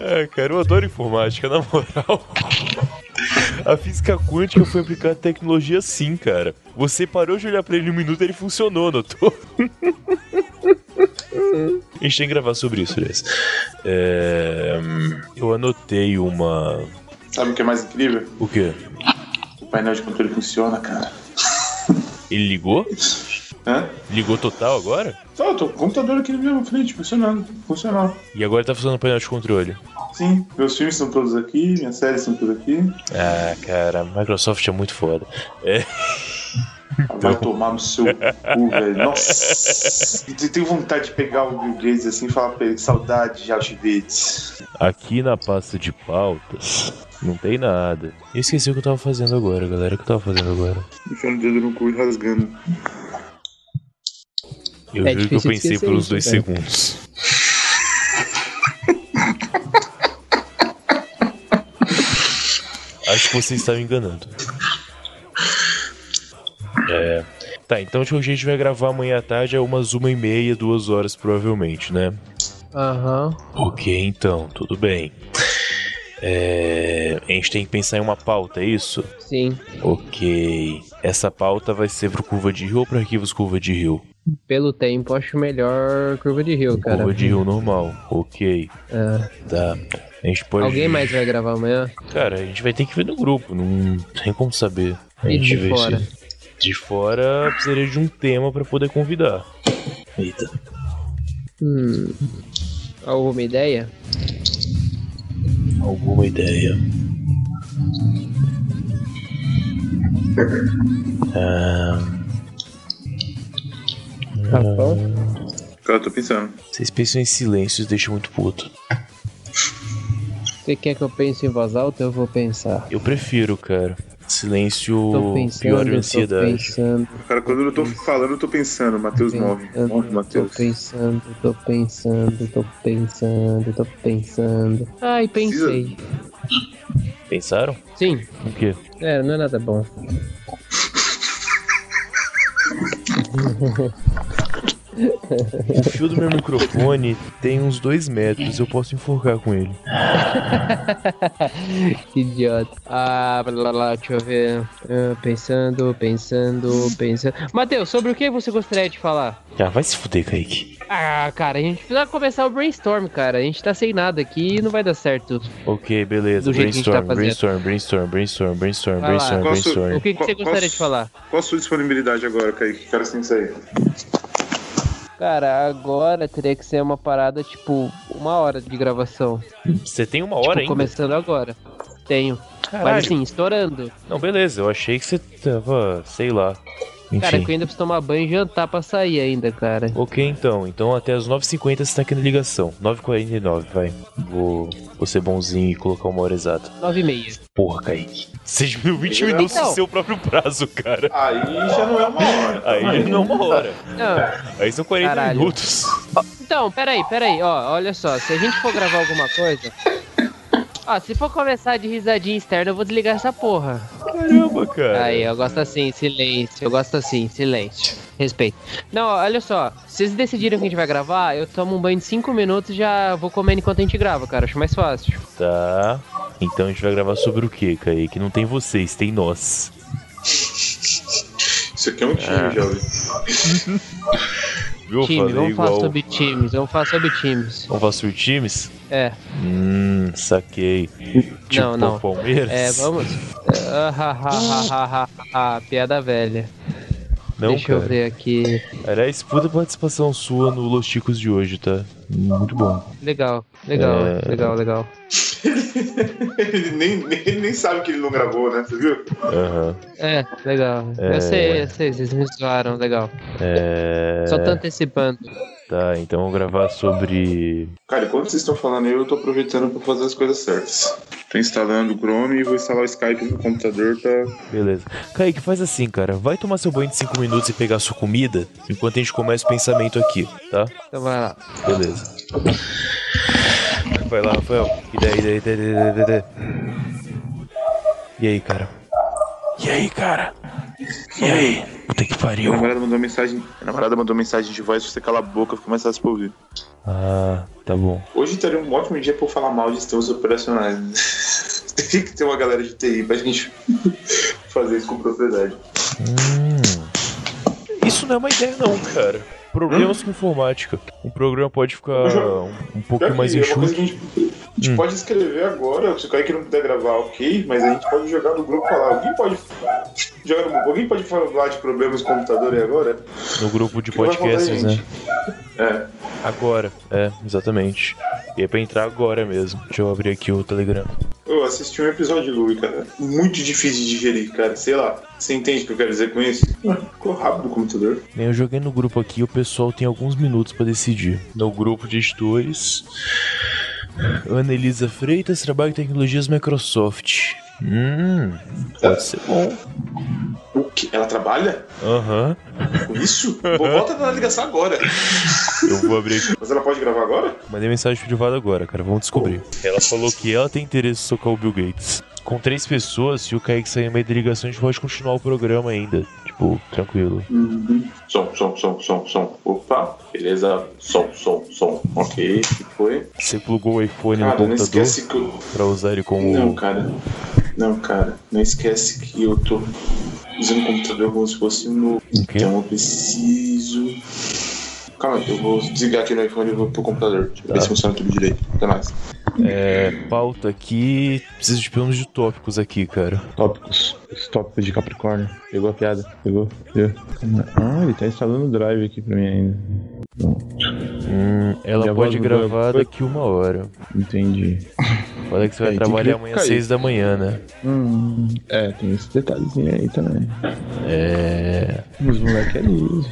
É, cara, eu adoro informática, na moral. A física quântica foi aplicada à tecnologia sim, cara. Você parou de olhar pra ele um minuto e ele funcionou, notou? A gente tem que gravar sobre isso, aliás. É, eu anotei uma. Sabe o que é mais incrível? O quê? O painel de controle funciona, cara. Ele ligou? Hã? Ligou total agora? Só, eu tô com o computador aqui na minha frente, funcionando. Funcionando. E agora tá funcionando o painel de controle. Sim, meus filmes estão todos aqui, minhas séries estão todas aqui. Ah, cara, Microsoft é muito foda. É. Vai tomar no seu cu, velho. Nossa. Eu tenho vontade de pegar o Bill Gates assim e falar pra ele, saudade de Auschwitz. Aqui na pasta de pautas não tem nada. Eu esqueci o que eu tava fazendo agora, galera. O que eu tava fazendo agora? Enfiando o dedo no cu e rasgando. Eu É juro que eu pensei por uns isso, dois cara. segundos. *laughs* Acho que você está me enganando. É. Tá, então a gente vai gravar amanhã à tarde a umas uma e meia, duas horas provavelmente, né? Aham. Ok, então, tudo bem. É, a gente tem que pensar em uma pauta, é isso? Sim. Ok. Essa pauta vai ser pro Curva de Rio ou pro Arquivos Curva de Rio? Pelo tempo, acho melhor curva de rio, cara. Curva de Rio normal, ok. É. Tá. A gente pode. Alguém mais vai gravar amanhã? Cara, a gente vai ter que ver no grupo, não tem como saber. A E gente de vê fora? se- De fora precisaria de um tema pra poder convidar. Eita. Hum. Alguma ideia? Alguma ideia? Ah, Cara, eu tô pensando. vocês pensam em silêncios, deixa muito puto. Você quer que eu pense em voz alta? Eu vou pensar. Eu prefiro, cara. Silêncio Tô pensando, piora a tô ansiedade. pensando. Cara, quando eu tô falando, eu tô pensando. Matheus morre. Morre, Tô Matheus. pensando, tô pensando, tô pensando, tô pensando. Ai, pensei. Pensaram? Sim. O quê? É, não é nada bom. Mm-hmm. *laughs* *laughs* O fio do meu microfone tem uns dois metros, eu posso enforcar com ele. *laughs* que idiota. Ah, blá, blá, blá, deixa eu ver. Ah, pensando, pensando, pensando. Matheus, sobre o que você gostaria de falar? Ah, vai se fuder, Kaique. Ah, cara, a gente precisa começar o brainstorm, cara. A gente tá sem nada aqui e não vai dar certo. Ok, beleza. Do jeito que a gente tá Brainstorm, fazendo. brainstorm, brainstorm, brainstorm, Vai brainstorm, a sua- brainstorm. O que, que você gostaria qual- de falar? Qual a sua disponibilidade agora, Kaique? Que horas tem que sair? Cara, agora teria que ser uma parada, tipo, uma hora de gravação. Você tem uma Tipo, hora ainda? começando agora. Tenho. Caralho. Mas assim, estourando. Não, beleza, eu achei que você tava, sei lá. Enfim. Cara, que eu ainda preciso tomar banho e jantar pra sair ainda, cara. Ok, então. Então até as 9h50 você tá aqui na ligação. 9h49, vai. Vou, vou ser bonzinho e colocar uma hora exata. Nove e meia. Porra, Kaique. Você diminuiu 20 Não. minutos do seu próprio prazo, cara. Aí já não é uma hora. Aí já não é uma hora. Não. Aí são 40 Caralho. minutos. Então, peraí, peraí, ó, olha só, se a gente for gravar alguma coisa. Ó, se for começar de risadinha externa, eu vou desligar essa porra. Caramba, cara. Aí, eu gosto assim, silêncio. Eu gosto assim, silêncio. Respeito. Não, olha só. Se vocês decidirem que a gente vai gravar, eu tomo um banho de 5 minutos e já vou comendo enquanto a gente grava, cara. Acho mais fácil. Tá. Então a gente vai gravar sobre o que, Kaique? Não tem vocês, tem nós. Isso aqui é um time, Ah. jovem. *laughs* Viu? Time, falei vamos falar igual- sobre times, vamos falar sobre times. Vamos falar sobre times? É. Hum, saquei. Tipo não, não. Palmeiras? É, vamos. Ah, ha, ha, ha, ha, ha, piada velha. Não, Deixa eu cara. ver aqui. Aliás, puta participação sua no Los Chicos de hoje, tá? Muito bom. Legal, legal, É. legal, legal. ele, nem, nem- ele nem sabe que ele não gravou, né? Você viu? Aham. É, legal. É. Eu sei, eu sei, vocês me zoaram, legal. É... Só tô antecipando. Tá, então vamos gravar sobre. Cara, enquanto vocês estão falando aí, eu tô aproveitando pra fazer as coisas certas. Tô instalando o Chrome e vou instalar o Skype no computador pra. Beleza. Kaique, faz assim, cara. Vai tomar seu banho de 5 minutos e pegar sua comida enquanto a gente começa o pensamento aqui, tá? Então vai lá. Beleza. Vai lá, Rafael. Ideia, ideia, ideia, ideia, ideia, ideia. E aí, cara? E aí, cara? E aí? Puta que A pariu. namorada mandou mensagem. A namorada mandou mensagem de voz, você cala a boca, fica mais fácil pra ouvir. Ah, tá bom. Hoje estaria um ótimo dia eu falar mal de sistemas operacionais. *laughs* Teria que ter uma galera de TI pra gente *laughs* fazer isso com propriedade. Hum. Isso não é uma ideia, não, cara. Problemas com informática. Um programa pode ficar um, um pouco que mais é enxuto. que a gente, Hum. pode escrever agora, se o Kaique não puder gravar, ok, mas a gente pode jogar no grupo e falar. Alguém pode jogar no grupo, alguém pode falar de problemas com o computador aí agora? No grupo de Que podcasts, né? É. Agora, é, exatamente. E é pra entrar agora mesmo. Deixa eu abrir aqui o Telegram. Eu assisti um episódio de Louie, cara. Muito difícil de digerir, cara. Sei lá. Você entende o que eu quero dizer com isso? Ficou rápido o computador. Eu joguei no grupo aqui, o pessoal tem alguns minutos pra decidir. No grupo de editores. Ana Elisa Freitas trabalha em tecnologias Microsoft. Hum, pode ser bom. O que? Ela trabalha Aham. com isso? Vou volta na ligação agora. Eu vou abrir aqui. Mas ela pode gravar agora? Mandei mensagem privada agora, cara. Vamos descobrir. Ela falou que ela tem interesse em socar o Bill Gates. Com três pessoas, se o Kaique sair meio da ligação, a gente pode continuar o programa ainda. Tipo, tranquilo. Som, som, som, som, som. Opa, beleza. Som, som, som. Ok, que foi? Você plugou o iPhone Cara, no não computador esquece que eu. pra usar ele como. Não, cara. Não, cara. Não esquece que eu tô usando o computador como se fosse novo. Então eu preciso. Calma aí, eu vou desligar aqui no iPhone e vou pro computador. Deixa eu ver se funciona tudo direito. Até mais. É, pauta aqui. Preciso de pelo menos de tópicos aqui, cara. Tópicos. Os tópicos de Capricórnio. Pegou a piada? Pegou? Pegou. Ah, ele tá instalando o drive aqui pra mim ainda. Hum, ela pode gravar daqui uma hora. Entendi. Olha que você vai É, trabalhar amanhã às seis da manhã, né? Hum, é, tem esse detalhezinho aí também. É. Os moleques é liso.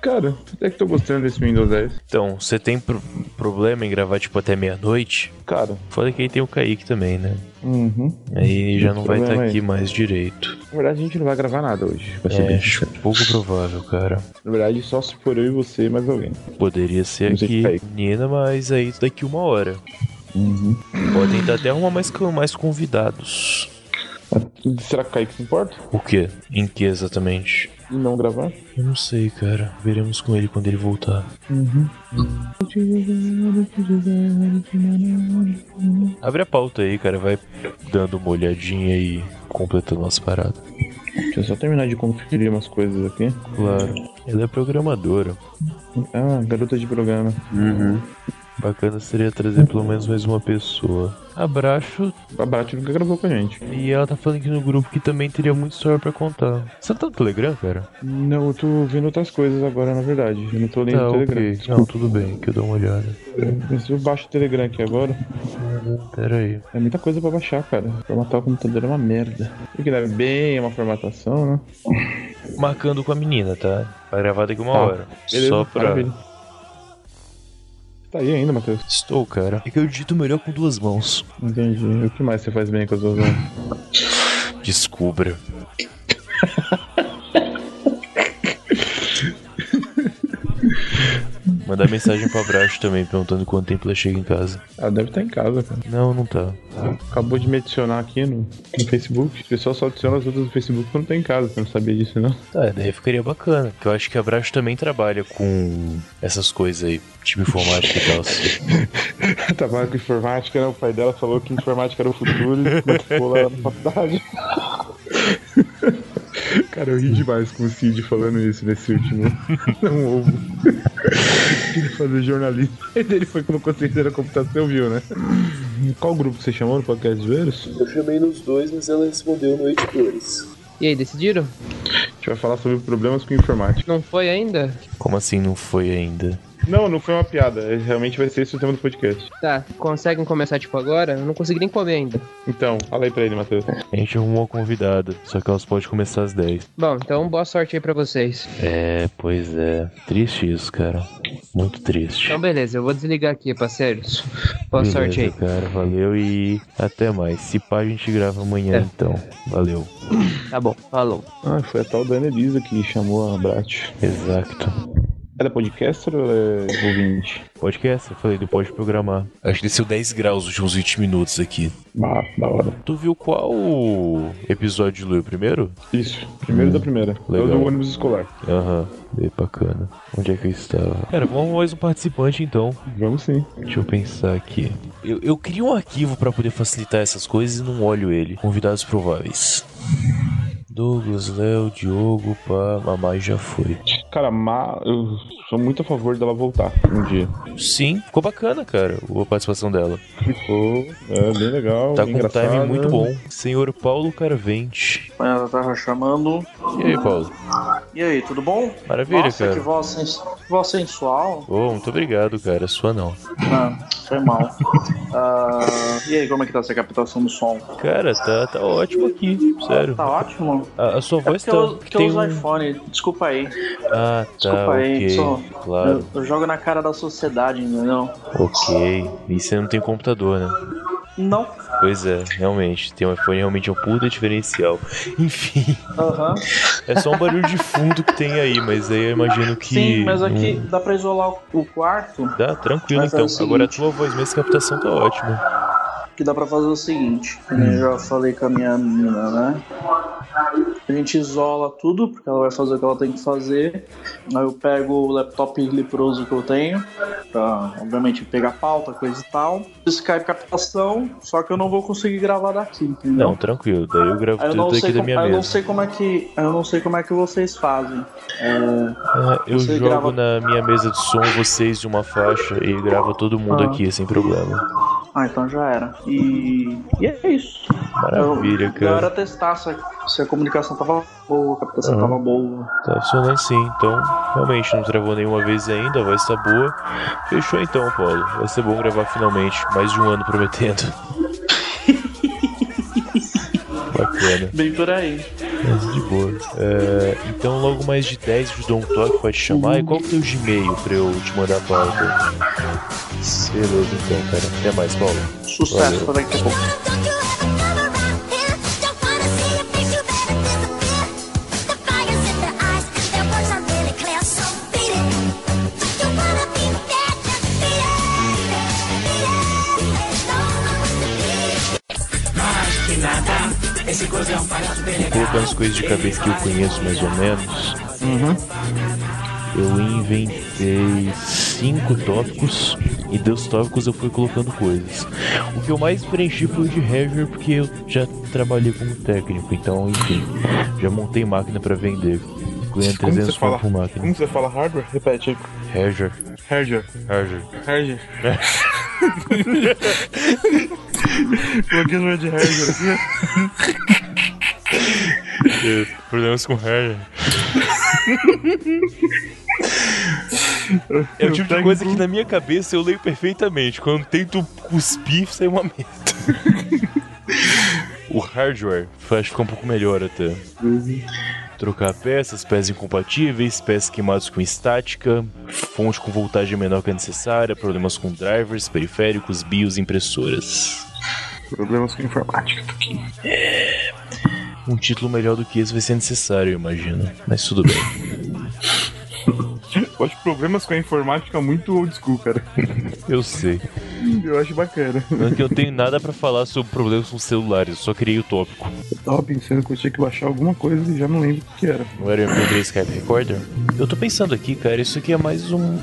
Cara, até que tô gostando desse Windows 10. Então, você tem pro- problema em gravar, tipo, até meia-noite? Cara. Foda que aí tem o Kaique também, né? Uhum. Aí já não vai estar Problema aqui aí. mais direito. Na verdade, a gente não vai gravar nada hoje. É, acho pouco provável, cara. Na verdade, só se for eu e você e mais alguém. Poderia ser Não aqui, Kaique. menina, mas aí daqui uma hora. Uhum. Podem até arrumar mais, mais convidados. Será que o Kaique se importa? O quê? Em que exatamente? E não gravar? Eu não sei, cara. Veremos com ele quando ele voltar. Uhum. Abre a pauta aí, cara. Vai dando uma olhadinha e completando nossa parada. Deixa eu só terminar de conferir umas coisas aqui. Claro. Ela é programadora. Ah, garota de programa. Uhum. Bacana seria trazer pelo menos mais uma pessoa. Abraço. A Brat nunca gravou com a gente. E ela tá falando aqui no grupo que também teria muita história pra contar. Você tá no Telegram, cara? Não, eu tô vendo outras coisas agora, na verdade. Eu não tô lendo Tá, o Telegram. ok. Não, tudo bem, que eu dou uma olhada. Mas eu baixo o Telegram aqui agora. Pera aí. É muita coisa pra baixar, cara. Formatar o computador é uma merda. O que deve bem é uma formatação, né? Marcando com a menina, tá? Vai gravar daqui uma Tá. hora. Beleza, Só pra. maravilha. Tá aí ainda, Matheus? Estou, cara. É que eu digito melhor com duas mãos. Entendi. O que mais você faz bem com as duas mãos? Descubra. Mandar mensagem pra Abraço também, perguntando quanto tempo ela chega em casa. Ah, deve estar em casa, cara. Não, não tá. Acabou de me adicionar aqui no, no Facebook. O pessoal só adiciona as outras do Facebook quando tá em casa. Você não sabia disso, não? Tá, daí ficaria bacana. Porque eu acho que a Abraço também trabalha com essas coisas aí, tipo informática e tal. *laughs* Trabalha com informática, né? O pai dela falou que informática era o futuro e matriculou lá na faculdade. *laughs* Cara, eu ri demais com o Cid falando isso nesse último. *laughs* Não ovo. Queria fazer jornalismo. *laughs* Ele foi com consciência da computação, viu, né? Qual grupo você chamou no podcast de Zoeiros? Eu chamei nos dois, mas ela respondeu no Editores. E aí, decidiram? gente vai falar sobre problemas com informática. Não foi ainda? Como assim não foi ainda? Não, não foi uma piada. Realmente vai ser esse o tema do podcast. Tá, conseguem começar tipo agora? Eu não consegui nem comer ainda. Então, fala aí pra ele, Matheus. A gente arrumou uma convidada, só que elas podem começar às 10. Bom, então boa sorte aí pra vocês. É, pois é. Triste isso, cara. Muito triste. Então beleza, eu vou desligar aqui, parceiros. Boa Beleza, sorte aí. cara. Valeu e até mais. Se pá, a gente grava amanhã, É. então. Valeu. Tá bom, falou. Ah, foi a tal da Elisa que chamou a Brat. Exato. Ela é podcaster ou ela é ouvinte? Podcast, eu falei, ele pode programar. Acho que desceu 10 graus nos últimos 20 minutos aqui. Ah, da hora. Tu viu qual episódio do o primeiro? Isso, primeiro da primeira. É o Legal. do ônibus escolar. Aham, bem bacana. Onde é que eu estava? Cara, vamos mais um participante então. Vamos sim. Deixa eu pensar aqui. Eu, eu crio um arquivo pra poder facilitar essas coisas e não olho ele. Convidados prováveis. Douglas, Léo, Diogo, pá, mamãe já foi. Cara, Ma, eu sou muito a favor dela voltar um dia. Sim, ficou bacana, cara, a participação dela. Ficou, é bem legal. Tá bem com um timing muito bom. Senhor Paulo Carvente. Ela tava chamando. E aí, Paulo? E aí, tudo bom? Maravilha, Nossa, cara. que voz, sens... voz sensual. Oh, muito obrigado, cara. Sua não. Ah, foi mal. Ah, e aí, como é que tá essa captação do som? Cara, tá, tá ótimo aqui, sério. Tá ótimo? A, a sua É voz porque tá. eu, porque eu tem uso um... iPhone, desculpa aí. Ah, tá, Desculpa aí, ok. sou- Claro. Eu, eu jogo na cara da sociedade, entendeu? Ok. E você não tem computador, né? Não. Pois é, realmente. Ter um iPhone realmente é um puta diferencial. *laughs* Enfim. Aham. É só um barulho de fundo que tem aí, mas aí eu imagino que. Sim, mas aqui dá pra isolar o- quarto. Dá, tranquilo Mas é então. seguinte. Agora a tua voz mesmo, a captação tá ótima. Que dá pra fazer o seguinte, eu já falei com a minha menina, né? A gente isola tudo, porque ela vai fazer o que ela tem que fazer. Aí eu pego o laptop leproso que eu tenho, pra, obviamente, pegar pauta, coisa e tal. Skype captação, só que eu não vou conseguir gravar daqui, entendeu? Não, tranquilo. Daí eu gravo eu tudo sei daqui da minha aí eu não mesa. sei como é que eu não sei como é que vocês fazem. É, Ah, eu jogo grava- na minha mesa de som vocês de uma faixa e gravo todo mundo Ah. aqui sem problema. Ah, então já era. E, e é isso. Maravilha, eu, cara. Eu era testar se a, se a comunicação tava boa, a captação Aham. tava boa. Tá funcionando sim, então realmente não travou nenhuma vez ainda, a voz tá boa. Fechou então, Paulo. Vai ser bom gravar finalmente, mais de um ano prometendo. *laughs* Bacana. Bem por aí. Mas de boa. É, então logo mais de 10 de Dom Toque pode te chamar. E qual que é o teu Gmail pra eu te mandar a pauta? Beleza então, cara. Até mais, Paulo. Sucesso, até daqui a pouco. Colocando as coisas de cabeça que eu conheço mais ou menos. Eu inventei cinco tópicos e dos tópicos eu fui colocando coisas. O que eu mais preenchi foi o de Azure porque eu já trabalhei como técnico, então enfim, já montei máquina pra vender. Ganhando Como você 300 fala? por máquina. Como você fala hardware? Repete aí. Azure. Hardware. Azure. Hardware. Coloquei no de hardware É, *laughs* Problemas com Azure. *laughs* É o tipo de coisa que na minha cabeça eu leio perfeitamente. Quando tento cuspir, sai uma merda. o hardware faz ficar um pouco melhor até. Trocar peças, peças incompatíveis, peças queimadas com estática, fonte com voltagem menor que a necessária, problemas com drivers, periféricos, BIOS e impressoras. Problemas com informática. tá aqui. Um título melhor do que esse vai ser necessário, eu imagino. Mas tudo bem. Eu acho problemas com a informática muito old school, cara. Eu sei. Eu acho bacana. Não é que eu tenho nada pra falar sobre problemas com celulares, eu só criei o tópico. Eu tava pensando que eu tinha que baixar alguma coisa e já não lembro o que era. Não era o MP3 Skype Recorder? Eu tô pensando aqui, cara, isso aqui é mais um.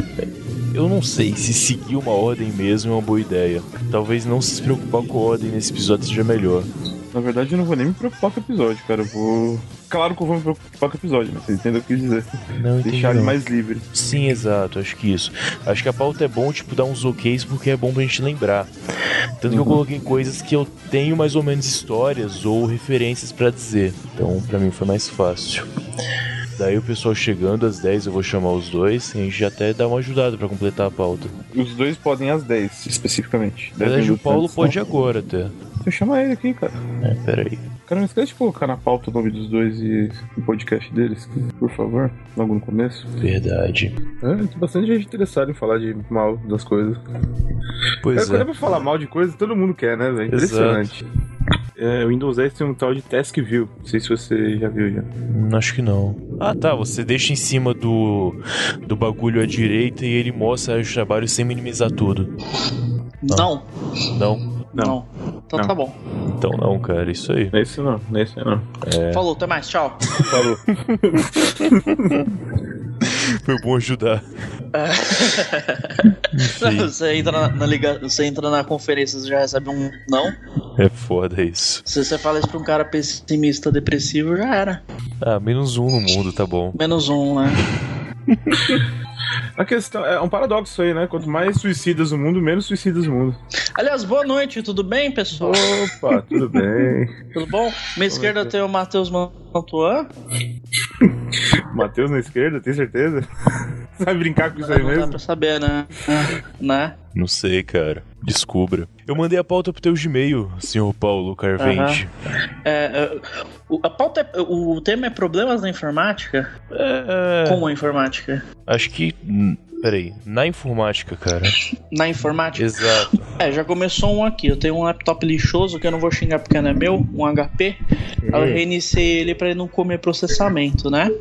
Eu não sei se seguir uma ordem mesmo é uma boa ideia. Talvez não se preocupar com a ordem nesse episódio seja melhor. Na verdade, eu não vou nem me preocupar com o episódio, cara. Eu vou. Claro que eu vou me preocupar com o episódio, mas você entende o que dizer. Não Deixar ele mais livre. Sim, exato, acho que isso. Acho que a pauta é bom, tipo, dar uns oks porque é bom pra gente lembrar. Tanto que eu coloquei coisas que eu tenho mais ou menos histórias ou referências pra dizer. Então, pra mim foi mais fácil. Daí o pessoal chegando às 10, eu vou chamar os dois e a gente até dá uma ajudada pra completar a pauta. Os dois podem às 10, especificamente. Na 10 verdade, o minutos Paulo antes, pode né? agora até. Você chama ele aqui, cara. É, peraí. Cara, não esquece de colocar na pauta o nome dos dois e o podcast deles, por favor, logo no começo. Verdade. É, tem bastante gente interessada em falar de mal das coisas. Pois Quando é. é pra falar mal de coisas, todo mundo quer, né, velho? Impressionante. É, o Windows 10 tem um tal de Task View. Não sei se você já viu já. Hum, Acho que não. Ah, tá. Você deixa em cima do, do bagulho à direita e ele mostra os trabalhos sem minimizar tudo. Não. Não? Não. Então tá bom. Então não, cara. Isso aí. Não é isso não. Não é isso aí não. É. Falou, até mais, tchau. Falou. *laughs* Foi bom ajudar. Não, você entra na, na liga, você entra na conferência, você já recebe um não. É foda isso. Se você fala isso pra um cara pessimista, depressivo, já era. Ah, menos um no mundo, tá bom. Menos um, né? *laughs* A questão é um paradoxo aí, né? Quanto mais suicidas o mundo, menos suicidas o mundo. Aliás, boa noite, tudo bem, pessoal? Opa, tudo bem. *laughs* Tudo bom? Minha esquerda tem o Matheus Mantuan. *laughs* Matheus na esquerda, tem certeza? *laughs* Você vai brincar com isso aí Não dá mesmo? pra saber, né? né? Não sei, cara. Descubra. Eu mandei a pauta pro teu Gmail, senhor Paulo Carvente. É, é, o, a pauta é- o tema é problemas na informática? É. Como a informática? Acho que. Hum, Peraí. Na informática, cara. *laughs* Na informática? Exato. *laughs* É, já começou um aqui. Eu tenho um laptop lixoso que eu não vou xingar porque não é meu, um HP. Aí eu reiniciei ele pra ele não comer processamento, né?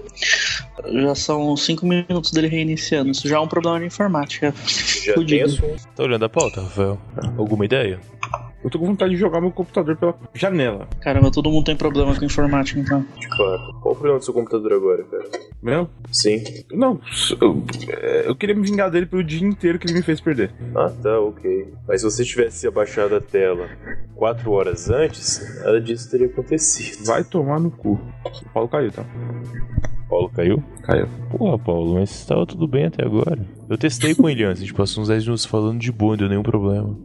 Já são 5 minutos dele reiniciando. Isso já é um problema de informática. Já Fudido. Tá olhando a pauta, Rafael? Alguma ideia? Eu tô com vontade de jogar meu computador pela janela. Caramba, todo mundo tem problema com informática, então. Claro. Qual o problema do seu computador agora, cara? Mesmo? Sim. Não, eu, é, eu queria me vingar dele pelo dia inteiro que ele me fez perder. Ah, tá, ok. Mas se você tivesse abaixado a tela quatro horas antes, nada disso teria acontecido. Vai tomar no cu. O Paulo caiu, tá? Paulo caiu? Caiu. Porra, Paulo, mas estava tudo bem até agora. Eu testei com ele antes, a gente passou uns 10 minutos falando de boa, não deu nenhum problema.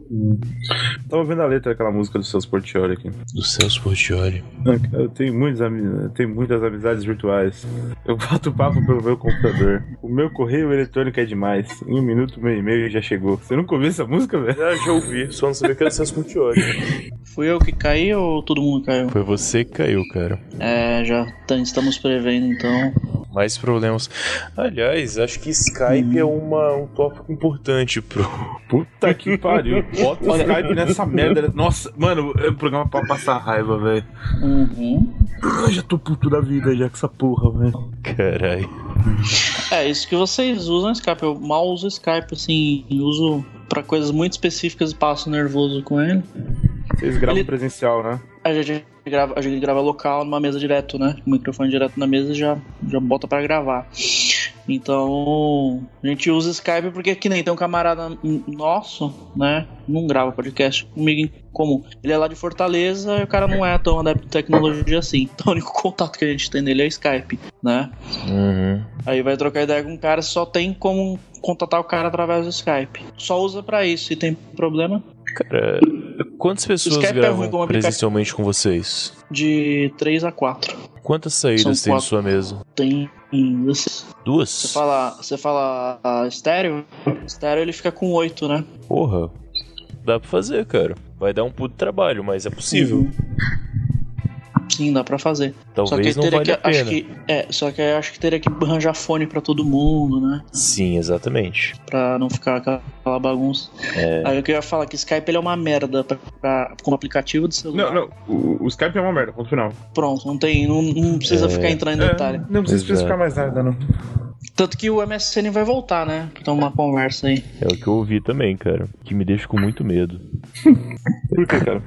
Tava vendo a letra daquela música do Celso Portioli aqui. Do Celso Portioli. Eu tenho, muitos eu tenho muitas amizades virtuais. Eu bato papo pelo meu computador. O meu correio eletrônico é demais. Em um minuto, meu e-mail já chegou. Você nunca ouviu essa música, velho? Ah, já ouvi, só não sabia que era Celso Portioli. Fui eu que caí ou todo mundo caiu? Foi você que caiu, cara. É, já estamos prevendo então. Mais problemas. Aliás, acho que Skype é uma, um tópico importante pro. *laughs* Puta que pariu. Bota o Skype nessa *laughs* merda. Nossa, mano, é um programa pra passar raiva, velho. Uhum. Eu já tô puto da vida já com essa porra, velho. Carai. É, isso que vocês usam Skype. Eu mal uso Skype, assim, uso pra coisas muito específicas e passo nervoso com ele. Vocês gravam Ele- presencial, né? A gente grava, a gente grava local numa mesa direto, né? Com o microfone direto na mesa e já, já bota pra gravar. Então, a gente usa Skype porque que nem tem um camarada nosso, né? Não grava podcast comigo em comum. Ele é lá de Fortaleza e o cara não é tão adepto de tecnologia assim. Então o único *laughs* contato que a gente tem nele é Skype, né? Uhum. Aí vai trocar ideia com o cara, só tem como contatar o cara através do Skype. Só usa pra isso. Se tem problema, Cara, quantas pessoas Skype é gravam aplicativo. presencialmente com vocês? de 3 a 4. Quantas saídas tem sua mesa? Tem. Você Duas? fala, você fala ah, estéreo? Estéreo ele fica com 8, né? Porra. Dá pra fazer, cara. Vai dar um puto trabalho, mas é possível. Sim, dá pra fazer. Talvez só que não valha que, a acho pena. que É, só que eu acho que teria que arranjar fone pra todo mundo, né? Sim, exatamente. Pra não ficar aquela bagunça. É. Aí eu queria falar que Skype ele é uma merda pra, pra- como aplicativo de celular. Não, não. O, o Skype é uma merda, ponto final. Pronto, não tem. Não, não precisa É. ficar entrando em É, detalhe. não precisa Exato. especificar mais nada, não. Tanto que o MSN vai voltar, né? Pra ter uma conversa aí. É o que eu ouvi também, cara. Que me deixa com muito medo. *laughs* Por que, cara?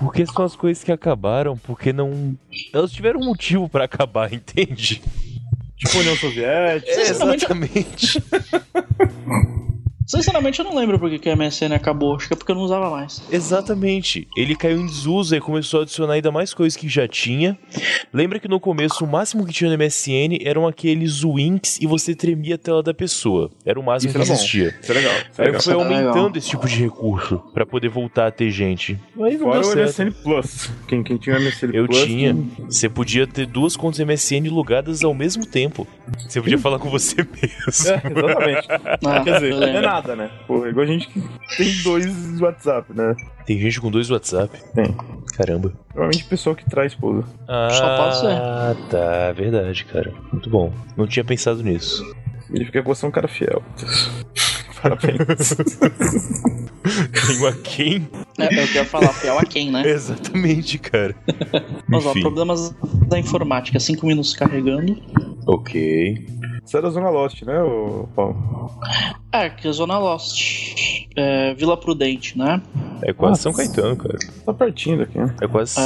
Porque são as coisas que acabaram, porque não. Elas tiveram um motivo pra acabar, *laughs* entende? Tipo União Soviética. É, exatamente. *laughs* *laughs* Sinceramente, eu não lembro porque que a MSN acabou. Acho que é porque eu não usava mais. Exatamente. Ele caiu em desuso e começou a adicionar ainda mais coisas que já tinha. Lembra que no começo o máximo que tinha no MSN eram aqueles winks e você tremia a tela da pessoa. Era o máximo Isso que bom. existia. Isso é legal. Isso é Aí legal. foi Isso é aumentando esse tipo de recurso pra poder voltar a ter gente. Aí não Fora deu o certo. MSN Plus. Quem, quem tinha o MSN Eu Plus. tinha. Você podia ter duas contas MSN logadas ao mesmo tempo. Você podia *laughs* falar com você mesmo. É, exatamente. Ah, *laughs* Quer dizer, eu não é lembro. Nada, né? Pô, é igual a gente que tem dois WhatsApp, né? Tem gente com dois WhatsApp? Tem. Caramba. Provavelmente pessoal que traz esposa. Ah, Só pode ser. tá. Verdade, cara. Muito bom. Não tinha pensado nisso. Significa que você é um cara fiel. *laughs* Parabéns. Tenho a quem? É, eu queria falar, fiel a quem, né? *laughs* Exatamente, cara. Mas ó, problemas da informática, 5 minutos carregando. Ok. Você é da Zona Lost, né, ô Paulo? É, que é Zona Lost. É, Vila Prudente, né? É quase São Caetano, cara. Tá pertinho daqui, né? É quase.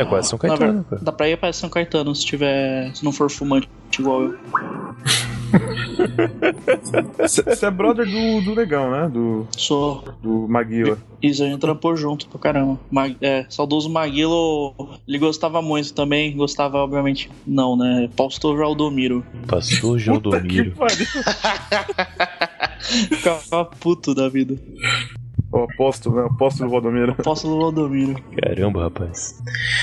É, quase São Na Caetano, ver- cara. Dá pra ir pra São Caetano se tiver. se não for fumante igual eu. Você é brother do, do Negão, né? Do, Sou. do Maguila. Isso, a gente trampou junto pra caramba. Mag- é, saudoso Maguilo, ele gostava muito também. Gostava, obviamente, não, né? Pastor Valdomiro. Pastor Jaldomiro. *laughs* Ficava puto da vida. O apóstolo, né? O apóstolo Valdomiro. Apóstolo Valdomiro. Caramba, rapaz.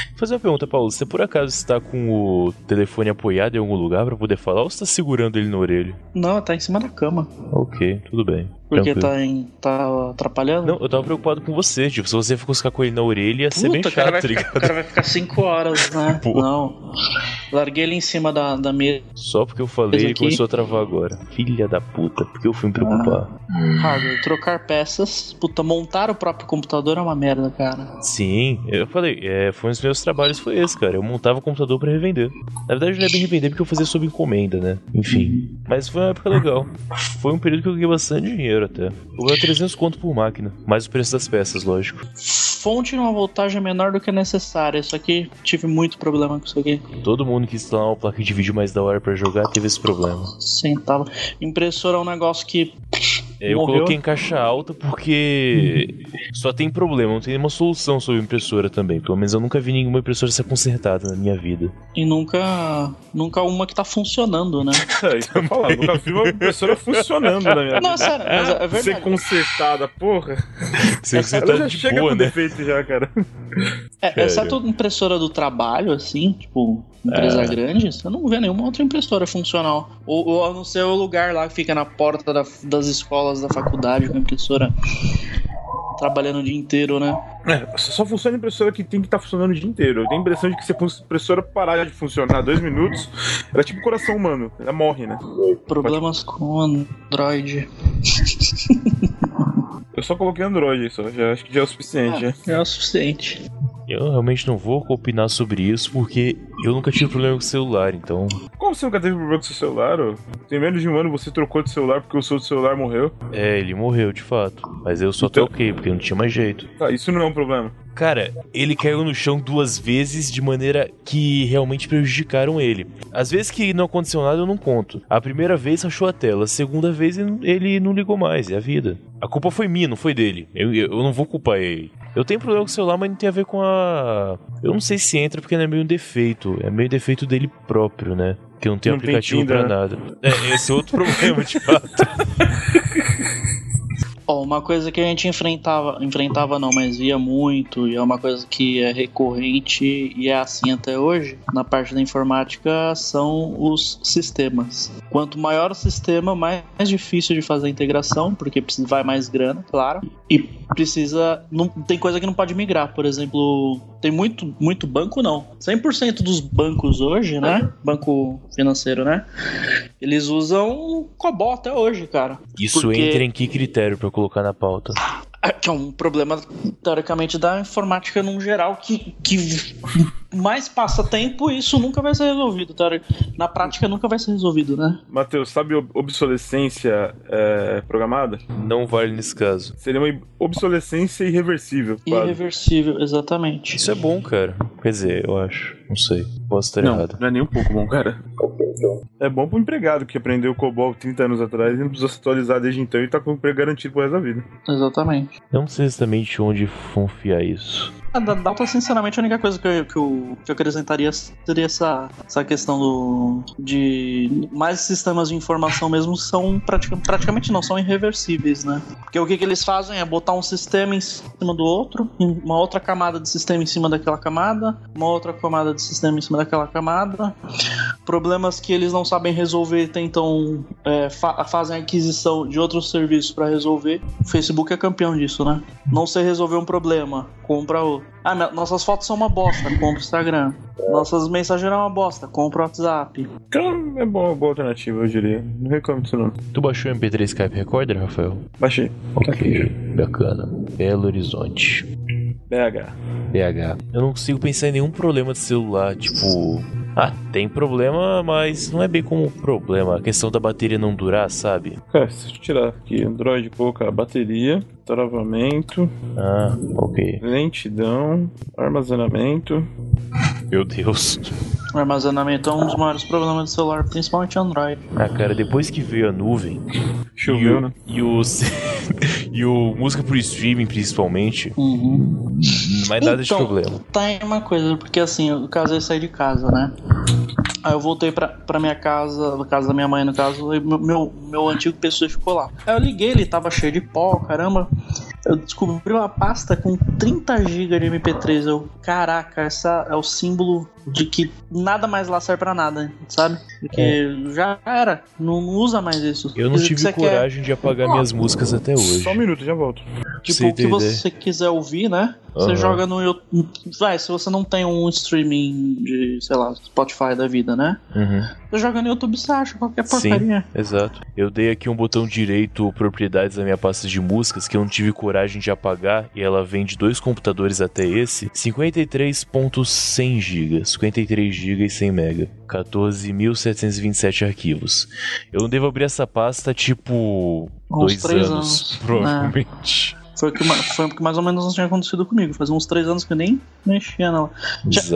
Vou fazer uma pergunta, Paulo. Você por acaso está com o telefone apoiado em algum lugar pra poder falar ou você tá segurando ele na orelha? Não, tá em cima da cama. Ok, tudo bem. Porque tá, em, tá atrapalhando? Não, eu tava preocupado com você, tipo, se você fosse ficar com ele na orelha, ia ser bem Puta, o cara, chato, vai tá ficar, ligado? o cara vai ficar 5 horas, né? *laughs* Pô. Não. Larguei ele em cima da, da mesa. Só porque eu falei ele aqui? começou a travar agora. Filha da puta, porque eu fui me preocupar. Hardware, trocar peças. Puta, montar o próprio computador é uma merda, cara. Sim, eu falei, é, foi um dos meus trabalhos, foi esse, cara. Eu montava o computador pra revender. Na verdade, não é bem revender porque eu fazia sob encomenda, né? Enfim. Mas foi uma época legal. Foi um período que eu ganhei bastante dinheiro até. Eu ganhei 300 conto por máquina. Mais o preço das peças, lógico. Fonte numa voltagem menor do que necessária. Isso aqui, tive muito problema com isso aqui. Todo mundo que instalar uma placa de vídeo mais da hora pra jogar teve esse problema. Centavo. Impressora é um negócio que. Eu morreu. coloquei em caixa alta porque *laughs* só tem problema, não tem nenhuma solução sobre impressora também. Pelo menos eu nunca vi nenhuma impressora ser consertada na minha vida. E nunca. Nunca uma que tá funcionando, né? *laughs* É, isso que eu ia falar. Nunca vi uma impressora funcionando na minha Não, vida. sério, mas é verdade. Ser consertada, porra. Ser Essa- consertada Ela já de chega boa, com né? defeito já, cara. É, exceto impressora do trabalho, assim, tipo, empresa É. grande, você não vê nenhuma outra impressora funcional. Ou, ou a não ser o lugar lá que fica na porta da- das escolas da faculdade com a impressora trabalhando o dia inteiro, né? É, só funciona a impressora que tem que estar funcionando o dia inteiro. Eu tenho a impressão de que se a impressora parar de funcionar dois minutos, ela é tipo coração humano. Ela morre, né? Problemas com Android. Eu só coloquei Android aí só, já, acho que já é o suficiente. já. É o suficiente. Eu realmente não vou opinar sobre isso porque eu nunca tive problema com celular, então. Como você nunca teve problema com seu celular? Tem menos de um ano você trocou de celular porque o seu celular morreu? É, ele morreu de fato. Mas eu só Então- troquei porque não tinha mais jeito. Tá, isso não é um problema. Cara, ele caiu no chão duas vezes de maneira que realmente prejudicaram ele. Às vezes que não aconteceu nada, eu não conto. A primeira vez rachou a tela, a segunda vez ele não ligou mais, é a vida. A culpa foi minha, não foi dele. Eu, eu não vou culpar ele. Eu tenho problema com o celular, mas não tem a ver com a. Eu não sei se entra porque não é meio um defeito. É meio defeito dele próprio, né? Que eu não tenho Não tem aplicativo Tinder, pra né? nada. É, esse é outro *laughs* problema, de fato. *laughs* Ó, uma coisa que a gente enfrentava, enfrentava não, mas via muito, e é uma coisa que é recorrente e é assim até hoje, na parte da informática, são os sistemas. Quanto maior o sistema, mais difícil de fazer a integração, porque precisa vai mais grana, claro, e precisa. Não, tem coisa que não pode migrar, por exemplo, tem muito, muito banco não. 100% dos bancos hoje, né? Banco financeiro, né? Eles usam COBOL até hoje, cara. Isso Porque- entra em que critério pra eu colocar na pauta? é, *coughs* que é um problema, teoricamente, da informática num geral, que, que mais passa tempo e isso nunca vai ser resolvido. teori- Na prática nunca vai ser resolvido, né? Matheus, sabe ob- obsolescência é, programada? Não vale nesse caso. Seria uma obsolescência irreversível. quase. Irreversível, exatamente. Isso é bom, cara. Quer dizer, eu acho. Não sei. Posso estar Não, errado. não é nem um pouco bom, cara. Então. É bom pro empregado que aprendeu o COBOL 30 anos atrás e não precisou se atualizar desde então e tá com o emprego garantido pro resto da vida. Exatamente. Não sei exatamente onde confiar isso. Da Data, sinceramente, a única coisa que eu, que eu, que eu acrescentaria seria essa, essa questão do. de. mais sistemas de informação mesmo são pratica, praticamente não, são irreversíveis, né? Porque o que, que eles fazem é botar um sistema em cima do outro, uma outra camada de sistema em cima daquela camada, uma outra camada de sistema em cima daquela camada. Problemas que eles não sabem resolver, tentam. é, fa- fazem aquisição de outros serviços para resolver. O Facebook é campeão disso, né? Não sei resolver um problema, compra outro. Ah, minha- nossas fotos são uma bosta, compra o Instagram. Nossas mensagens são uma bosta, compra o WhatsApp. Então é bom, uma boa alternativa, eu diria. Não reclamo disso não. Tu baixou o MP3 Skype Recorder, Rafael? Baixei. Ok, bacana. Belo Horizonte. BH. BH. Eu não consigo pensar em nenhum problema de celular, tipo. Ah, tem problema, mas não é bem como problema. A questão da bateria não durar, sabe? É, se eu tirar aqui, Android, colocar bateria, travamento, Ah, ok. lentidão, armazenamento. Meu Deus. O armazenamento é um dos maiores problemas do celular, principalmente Android. Ah, cara, depois que veio a nuvem. Choveu, e o, né? E o. *laughs* e o música por streaming, principalmente. Não mais nada de Então, problema. Tá aí uma coisa, porque assim, eu casei sair de casa, né? Aí eu voltei pra, pra minha casa, na casa da minha mãe, no caso, e meu, meu, meu antigo PC ficou lá. Aí eu liguei, ele tava cheio de pó, caramba. Eu descobri uma pasta com 30 GB de MP3. Eu, caraca, essa é o símbolo de que nada mais lá serve pra nada, sabe? Porque já era, não, usa mais isso. Eu não tive você quer- coragem de apagar minhas músicas até hoje. Só um minuto, já volto. Tipo, Você o que você quiser ouvir, né? Você Aham. joga no YouTube. Vai, se você não tem um streaming de, sei lá, Spotify da vida, né? Uhum. Você joga no YouTube você acha qualquer Sim, porcaria. exato. Eu dei aqui um botão direito propriedades da minha pasta de músicas que eu não tive coragem de apagar e ela vem de dois computadores até esse, 53.100 GB, 53 GB e 100 MB, 14.727 arquivos. Eu não devo abrir essa pasta tipo Uns dois três anos, anos. *laughs* provavelmente. Foi o, que, foi o que mais ou menos tinha acontecido comigo. Fazia uns três anos que eu nem mexia nela.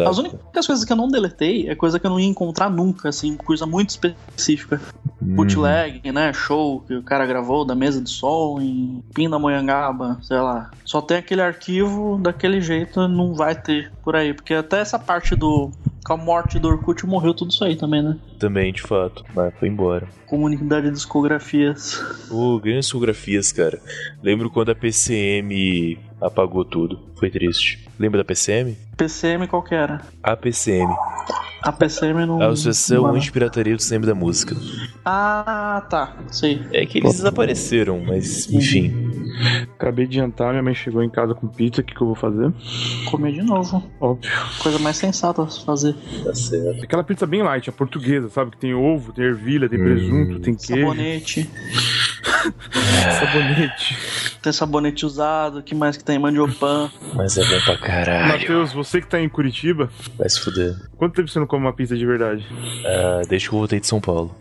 As únicas coisas que eu não deletei é coisa que eu não ia encontrar nunca, assim, coisa muito específica. Uhum. Bootleg, né? Show que o cara gravou da mesa de som em Pindamonhangaba, sei lá. Só tem aquele arquivo daquele jeito, não vai ter por aí. Porque até essa parte do. Com a morte do Orkut morreu tudo isso aí também, né? Também, de fato, mas foi embora. Comunidade de discografias. Ô, grandes fotografias, cara. Lembro quando a PCM apagou tudo. Foi triste. Lembra da PCM? PCM qual que era? A PCM. A PCM não. A Associação não- Anti-Pirataria do Cinema da Música. Ah, tá. Sei. É que eles desapareceram, mas enfim. Acabei de jantar, minha mãe chegou em casa com pizza, o que, que eu vou fazer? Comer de novo. Óbvio. Coisa mais sensata a se fazer. Tá certo. Aquela pizza bem light, a portuguesa, sabe? Que tem ovo, tem ervilha, tem presunto, tem queijo. Sabonete. Sabonete. Tem sabonete usado. que mais que tem? Mandiopan. Mas é bom pra caralho. Matheus, você que tá em Curitiba, Vai se fuder. quanto tempo você não come uma pizza de verdade? Ah, desde que eu voltei de São Paulo.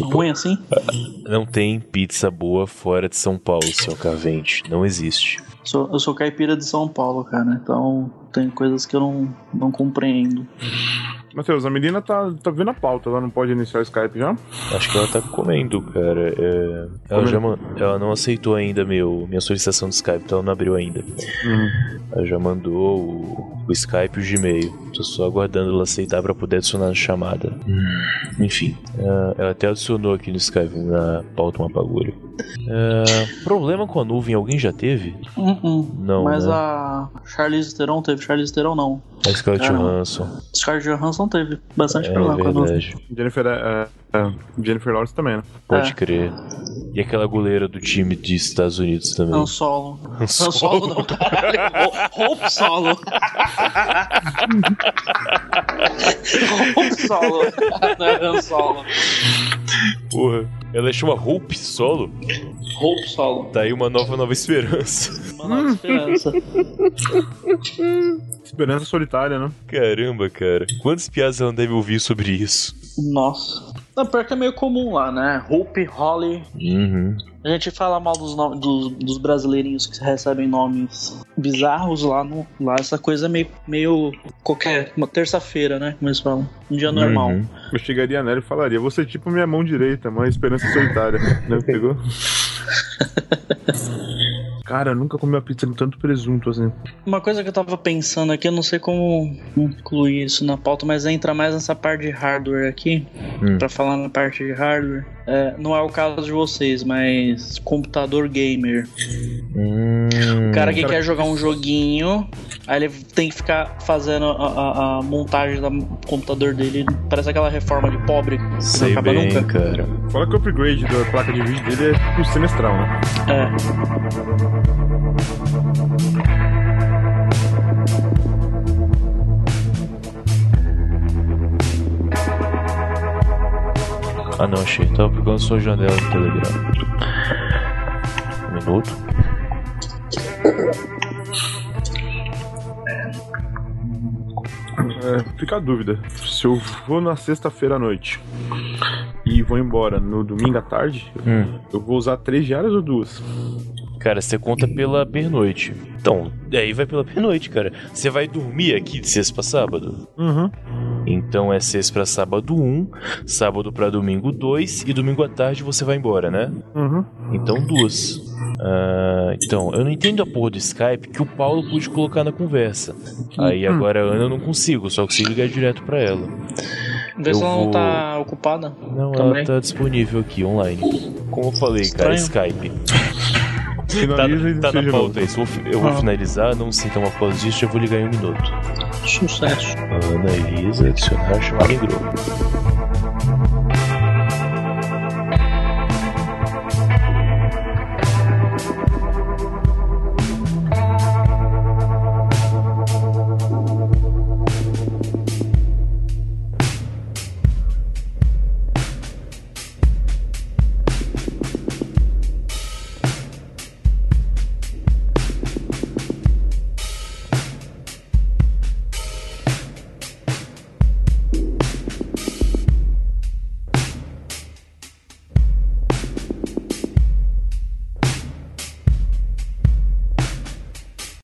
Ruim assim? Não tem pizza boa fora de São Paulo, seu Cavente. Não existe. Sou, eu sou caipira de São Paulo, cara. Então tem coisas que eu não, não compreendo. Matheus, a menina tá, tá vendo a pauta, ela não pode iniciar o Skype já? Acho que ela tá comendo, cara. É, Ela, já, man- ela não aceitou ainda meu, minha solicitação do Skype, então ela não abriu ainda. Ela já mandou o, o Skype e o Gmail. Tô só aguardando ela aceitar pra poder adicionar na chamada. Enfim, ah, ela até adicionou aqui no Skype na pauta um apagulho. Ah, problema com a nuvem, alguém já teve? Uh-uh. Não, Mas né? a Charlize Theron teve. Charlize Theron não. A Scarlett Johansson. Scarlett Johansson teve bastante É problema com a nuvem. verdade. Jennifer, é, Jennifer Lawrence também, né? Pode É. crer. E aquela goleira do time dos Estados Unidos também. Han Solo. Han Han Solo não, caralho. Ho- Hope Solo. *laughs* Hope Solo. Não é Han Solo. Porra, ela chama Hope Solo? Hope Solo. Tá aí uma nova nova esperança. Uma nova esperança. *laughs* Esperança solitária, né? Caramba, cara. Quantas piadas ela não deve ouvir sobre isso? Nossa. Não, pior que é meio comum lá, né? Hope, Holly. Uhum. A gente fala mal dos, nomes, dos, dos brasileirinhos que recebem nomes bizarros lá no. Lá essa coisa é meio, meio qualquer. Uma terça-feira, né? Como eles falam. Um dia normal. Uhum. Eu chegaria nela e falaria: Você é tipo minha mão direita, mãe esperança solitária. *laughs* né? Pegou? *laughs* Cara, eu nunca comi uma pizza com tanto presunto assim. Uma coisa que eu tava pensando aqui, eu não sei como incluir isso na pauta, mas entra mais nessa parte de hardware aqui. Hum. Pra falar na parte de hardware. É, não é o caso de vocês, mas computador gamer. O cara que quer jogar um joguinho, aí ele tem que ficar fazendo a, a- a montagem do computador dele. Parece aquela reforma de pobre que não Sei acaba bem, nunca. cara. Fala que o upgrade da placa de vídeo dele é tipo semestral, né? É. Ah não, achei. Tava procurando sua janela do Telegram. Um minuto. É, fica a dúvida. Se eu vou na sexta-feira à noite e vou embora no domingo à tarde, Hum. eu vou usar três diárias ou duas? Cara, você conta pela pernoite. Então, aí vai pela pernoite, cara. Você vai dormir aqui de sexta pra sábado? Uhum. Então é sexta pra sábado 1, sábado pra domingo 2 e domingo à tarde você vai embora, né? Uhum. Então duas. Ah, então, eu não entendo a porra do Skype que o Paulo pôde colocar na conversa. Aí Hum. agora a Ana eu não consigo, só consigo ligar direto pra ela. Vê Eu se ela não vou- tá ocupada. Não, também. ela tá disponível aqui online. Como eu falei, cara, Estranho. Skype. Finaliza tá, tá na seja pauta isso. Eu vou, eu Ah. finalizar, não sei então após disso, já vou ligar em um minuto. Sucesso. Ana Elisa, adicionar chamada em grupo.